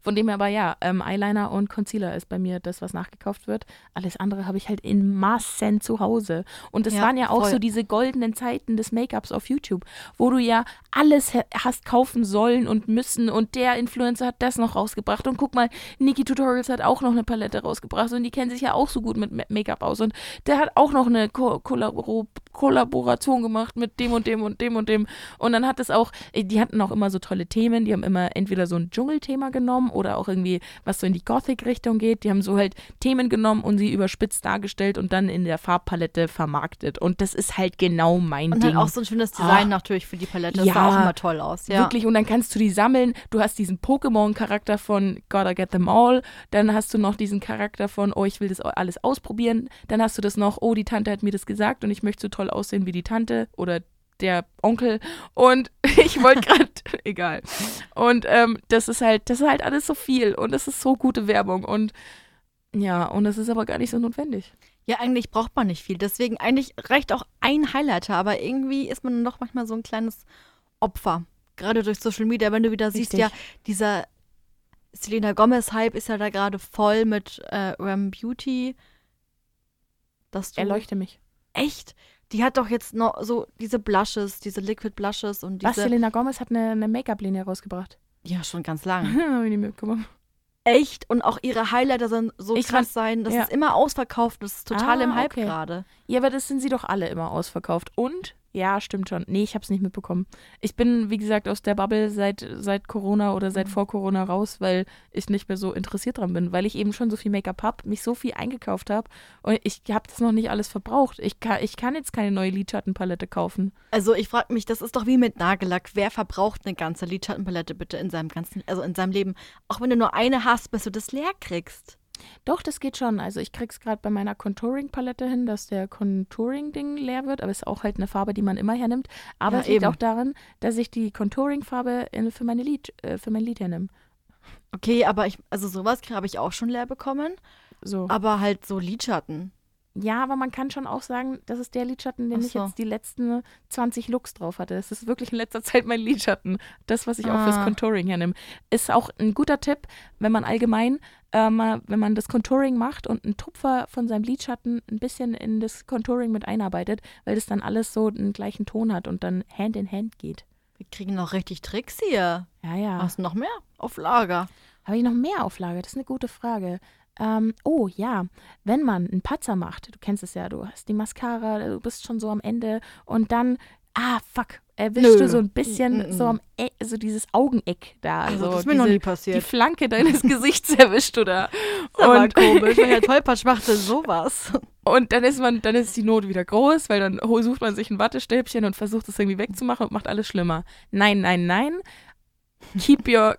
Von dem her aber ja, ähm, Eyeliner und Concealer ist bei mir das, was nachgekauft wird. Alles andere habe ich halt in Massen zu Hause. Und es Ja, waren ja auch voll. so diese goldenen Zeiten des Make-ups auf YouTube, wo du ja alles ha- hast kaufen sollen und müssen und der Influencer hat das noch rausgebracht und guck mal, Niki Tutorials hat auch noch eine Palette rausgebracht und die kennen sich ja auch so gut mit Ma- Make-up aus und der hat auch noch eine Ko Kollabor Kollaboration gemacht mit dem und dem und dem und dem und dann hat es auch, äh, die hatten auch immer so tolle Themen, die haben immer entweder so ein Dschungelthema genommen oder auch irgendwie, was so in die Gothic-Richtung geht. Die haben so halt Themen genommen und sie überspitzt dargestellt und dann in der Farbpalette vermarktet. Und das ist halt genau mein Und Ding. halt auch so ein schönes Design Ah. natürlich für die Palette. Das Ja. sah auch immer toll aus. Ja. Wirklich, und dann kannst du die sammeln. Du hast diesen Pokémon-Charakter von Gotta Get Them All. Dann hast du noch diesen Charakter von, oh, ich will das alles ausprobieren. Dann hast du das noch, oh, die Tante hat mir das gesagt und ich möchte so toll aussehen wie die Tante oder der Onkel. Und ich wollte gerade, egal. Und ähm, das ist halt, das ist halt alles so viel und das ist so gute Werbung. Und ja, und das ist aber gar nicht so notwendig. Ja, eigentlich braucht man nicht viel. Deswegen eigentlich reicht auch ein Highlighter, aber irgendwie ist man dann doch manchmal so ein kleines Opfer. Gerade durch Social Media, wenn du wieder siehst, Richtig. ja, dieser Selena Gomez-Hype ist ja da gerade voll mit äh, Ram Beauty. Dass du Erleuchte mich. echt, die hat doch jetzt noch so diese Blushes, diese Liquid Blushes und Was, diese. Selena Gomez hat eine, eine Make-up-Linie rausgebracht. ja, schon ganz lang. Ich nicht echt und auch ihre Highlighter sollen so Ich krass fand- sein. Das ja. ist immer ausverkauft. Das ist total Ah, im Hype okay. gerade. Ja, aber das sind sie doch alle immer ausverkauft. Und Ja, stimmt schon. Nee, ich habe es nicht mitbekommen. Ich bin, wie gesagt, aus der Bubble seit, seit Corona oder seit Mhm. vor Corona raus, weil ich nicht mehr so interessiert dran bin, weil ich eben schon so viel Make-up habe, mich so viel eingekauft habe und ich habe das noch nicht alles verbraucht. Ich kann, ich kann jetzt keine neue Lidschattenpalette kaufen. Also ich frage mich, das ist doch wie mit Nagellack. Wer verbraucht eine ganze Lidschattenpalette bitte in seinem ganzen, also in seinem Leben? Auch wenn du nur eine hast, bis du das leer kriegst. Doch, das geht schon. Also ich krieg's gerade bei meiner Contouring-Palette hin, dass der Contouring-Ding leer wird, aber es ist auch halt eine Farbe, die man immer hernimmt. Aber Ja, es liegt eben. auch daran, dass ich die Contouring-Farbe in- für meine Lid, äh, für mein Lid hernehme. Okay, aber ich, also sowas habe ich auch schon leer bekommen. So. Aber halt so Lidschatten. Ja, aber man kann schon auch sagen, das ist der Lidschatten, den Ach ich so. jetzt die letzten 20 Looks drauf hatte. Es ist wirklich in letzter Zeit mein Lidschatten. Das, was ich auch fürs Ah. Contouring hernehme. Ist auch ein guter Tipp, wenn man allgemein, ähm, wenn man das Contouring macht und einen Tupfer von seinem Lidschatten ein bisschen in das Contouring mit einarbeitet, weil das dann alles so einen gleichen Ton hat und dann Hand in Hand geht. Wir kriegen noch richtig Tricks hier. Ja, ja. Hast du noch mehr auf Lager? Habe ich noch mehr Auflage? Das ist eine gute Frage. Ähm, oh ja, wenn man einen Patzer macht, du kennst es ja, du hast die Mascara, du bist schon so am Ende und dann, ah fuck, erwischst Nö. du so ein bisschen Mm, mm, so am Eck, so dieses Augeneck da. Also, so das ist mir noch diese- nie Die passiert. Flanke deines Gesichts erwischt du da. Das ist Und, komisch, wenn Herr Tollpatsch machte sowas. und dann ist man, dann ist die Not wieder groß, weil dann sucht man sich ein Wattestäbchen und versucht es irgendwie wegzumachen und macht alles schlimmer. Nein, nein, nein. Keep your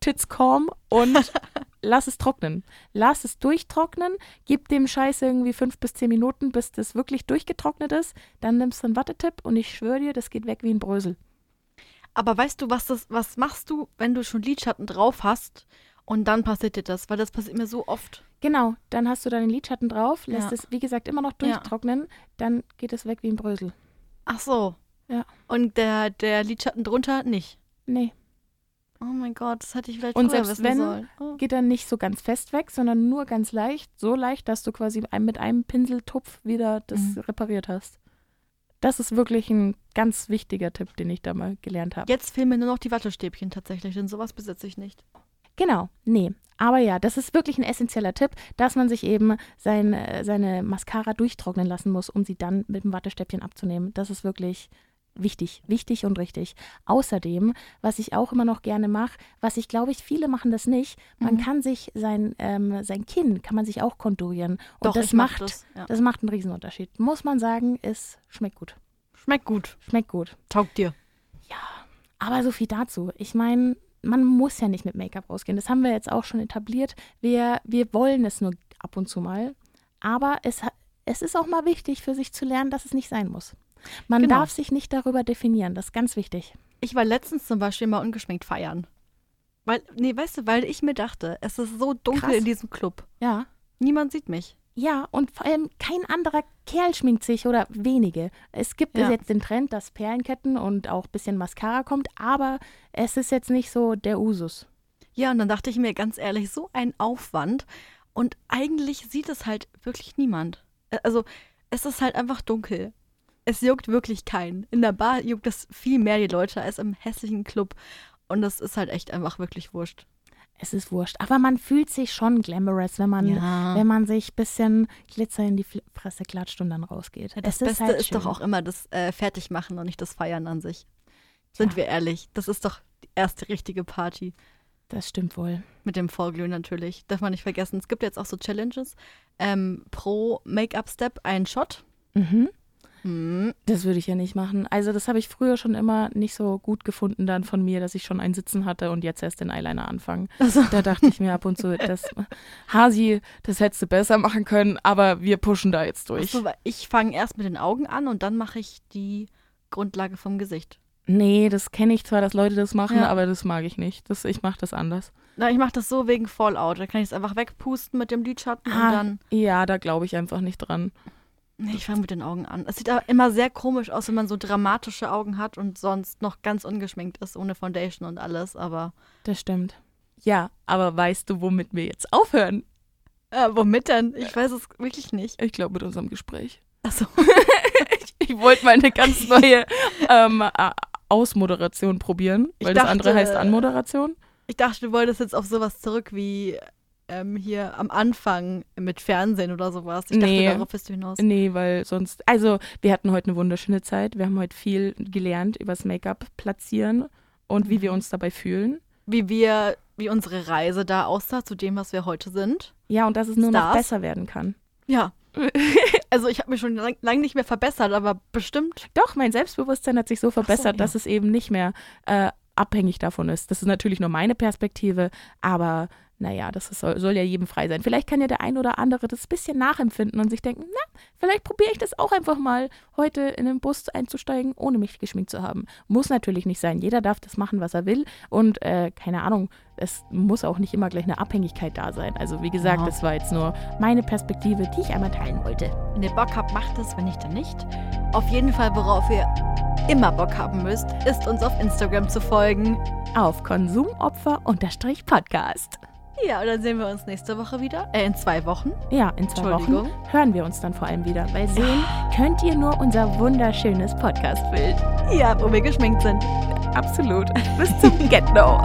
tits calm und lass es trocknen. Lass es durchtrocknen, gib dem Scheiß irgendwie fünf bis zehn Minuten, bis das wirklich durchgetrocknet ist. Dann nimmst du einen Wattetipp und ich schwöre dir, das geht weg wie ein Brösel. Aber weißt du, was das, was machst du, wenn du schon Lidschatten drauf hast und dann passiert dir das? Weil das passiert mir so oft. Genau, dann hast du deinen Lidschatten drauf, lässt Ja. es, wie gesagt, immer noch Ja. durchtrocknen, dann geht es weg wie ein Brösel. Ach so. Ja. Und der, der Lidschatten drunter nicht. Nee, Oh mein Gott, das hätte ich vielleicht Und früher selbst wenn- sollen. Oh. geht dann nicht so ganz fest weg, sondern nur ganz leicht, so leicht, dass du quasi mit einem Pinseltupf wieder das Mhm. repariert hast. Das ist wirklich ein ganz wichtiger Tipp, den ich da mal gelernt habe. Jetzt fehlen mir nur noch die Wattestäbchen tatsächlich, denn sowas besitze ich nicht. Genau, nee. Aber ja, das ist wirklich ein essentieller Tipp, dass man sich eben sein, äh, seine Mascara durchtrocknen lassen muss, um sie dann mit dem Wattestäbchen abzunehmen. Das ist wirklich wichtig, wichtig und richtig. Außerdem, was ich auch immer noch gerne mache, was ich glaube ich, viele machen das nicht, man Mhm. kann sich sein, ähm, sein Kinn, kann man sich auch konturieren. Und Doch, das macht, das. Ja. das macht einen Riesenunterschied. Muss man sagen, es schmeckt gut. Schmeckt gut. Schmeckt gut. Taugt dir. Aber so viel dazu. Ich meine, man muss ja nicht mit Make-up rausgehen. Das haben wir jetzt auch schon etabliert. Wir, wir wollen es nur ab und zu mal. Aber es, es ist auch mal wichtig für sich zu lernen, dass es nicht sein muss. Man Genau. darf sich nicht darüber definieren. Das ist ganz wichtig. Ich war letztens zum Beispiel mal ungeschminkt feiern. Weil, nee, weißt du, weil ich mir dachte, es ist so dunkel Krass. in diesem Club. Ja. Niemand sieht mich. Ja, und vor allem kein anderer Kerl schminkt sich oder wenige. Es gibt Ja. jetzt den Trend, dass Perlenketten und auch ein bisschen Mascara kommt, aber es ist jetzt nicht so der Usus. Ja, und dann dachte ich mir ganz ehrlich, so ein Aufwand. Und eigentlich sieht es halt wirklich niemand. Also, es ist halt einfach dunkel. Es juckt wirklich keinen. In der Bar juckt es viel mehr die Leute als im hässlichen Club. Und das ist halt echt einfach wirklich wurscht. Es ist wurscht. Aber man fühlt sich schon glamorous, wenn man, Ja. wenn man sich ein bisschen Glitzer in die Fresse klatscht und dann rausgeht. Das es Beste halt ist doch auch immer das äh, Fertigmachen und nicht das Feiern an sich. Sind Ja. wir ehrlich. Das ist doch die erste richtige Party. Das stimmt wohl. Mit dem Vorglühen natürlich. Darf man nicht vergessen. Es gibt jetzt auch so Challenges. Ähm, pro Make-up-Step ein Shot. Mhm. Das würde ich ja nicht machen. Also das habe ich früher schon immer nicht so gut gefunden dann von mir, dass ich schon ein Sitzen hatte und jetzt erst den Eyeliner anfangen. Also, Da dachte ich mir ab und zu, das Hasi, das hättest du besser machen können, aber wir pushen da jetzt durch. so, ich fange erst mit den Augen an und dann mache ich die Grundlage vom Gesicht. Nee, das kenne ich zwar, dass Leute das machen, Ja. aber das mag ich nicht. Das, ich mache das anders. Na, ich mache das so wegen Fallout. Da kann ich es einfach wegpusten mit dem Lidschatten Ah. und dann. Ja, da glaube ich einfach nicht dran. Nee, ich fange mit den Augen an. Es sieht aber immer sehr komisch aus, wenn man so dramatische Augen hat und sonst noch ganz ungeschminkt ist, ohne Foundation und alles. Aber Das stimmt. Ja, aber weißt du, womit wir jetzt aufhören? äh, womit denn? Ich weiß es wirklich nicht. Ich glaube mit unserem Gespräch. Also, Ich, ich wollte mal eine ganz neue ähm, Ausmoderation probieren, weil das andere dachte- heißt Anmoderation. ich dachte, du wolltest jetzt auf sowas zurück wie ähm, hier am Anfang mit Fernsehen oder sowas. Ich Nee. dachte, darauf bist du hinaus. Nee, weil sonst. Also, wir hatten heute eine wunderschöne Zeit. Wir haben heute viel gelernt übers Make-up platzieren und wie wir uns dabei fühlen. Wie wir, wie unsere Reise da aussah zu dem, was wir heute sind. Ja, und dass es nur noch Stars. besser werden kann. Ja. also ich habe mich schon lange lang nicht mehr verbessert, aber bestimmt. Doch, mein Selbstbewusstsein hat sich so verbessert, ja. dass es eben nicht mehr äh, abhängig davon ist. Das ist natürlich nur meine Perspektive, aber naja, das ist, soll, soll ja jedem frei sein. Vielleicht kann ja der ein oder andere das ein bisschen nachempfinden und sich denken, na, vielleicht probiere ich das auch einfach mal, heute in den Bus einzusteigen, ohne mich geschminkt zu haben. Muss natürlich nicht sein. Jeder darf das machen, was er will. Und äh, keine Ahnung, es muss auch nicht immer gleich eine Abhängigkeit da sein. Also wie gesagt, Ja. das war jetzt nur meine Perspektive, die ich einmal teilen wollte. Wenn ihr Bock habt, macht es, wenn nicht, dann nicht. Auf jeden Fall, worauf ihr immer Bock haben müsst, ist uns auf Instagram zu folgen. Auf Konsumopfer-Podcast. Ja, und dann sehen wir uns nächste Woche wieder. Äh, in zwei Wochen. Ja, in zwei Wochen hören wir uns dann vor allem wieder, weil sehen könnt ihr nur unser wunderschönes Podcast-Bild. Ja, wo wir geschminkt sind. Absolut. Bis zum Get-No.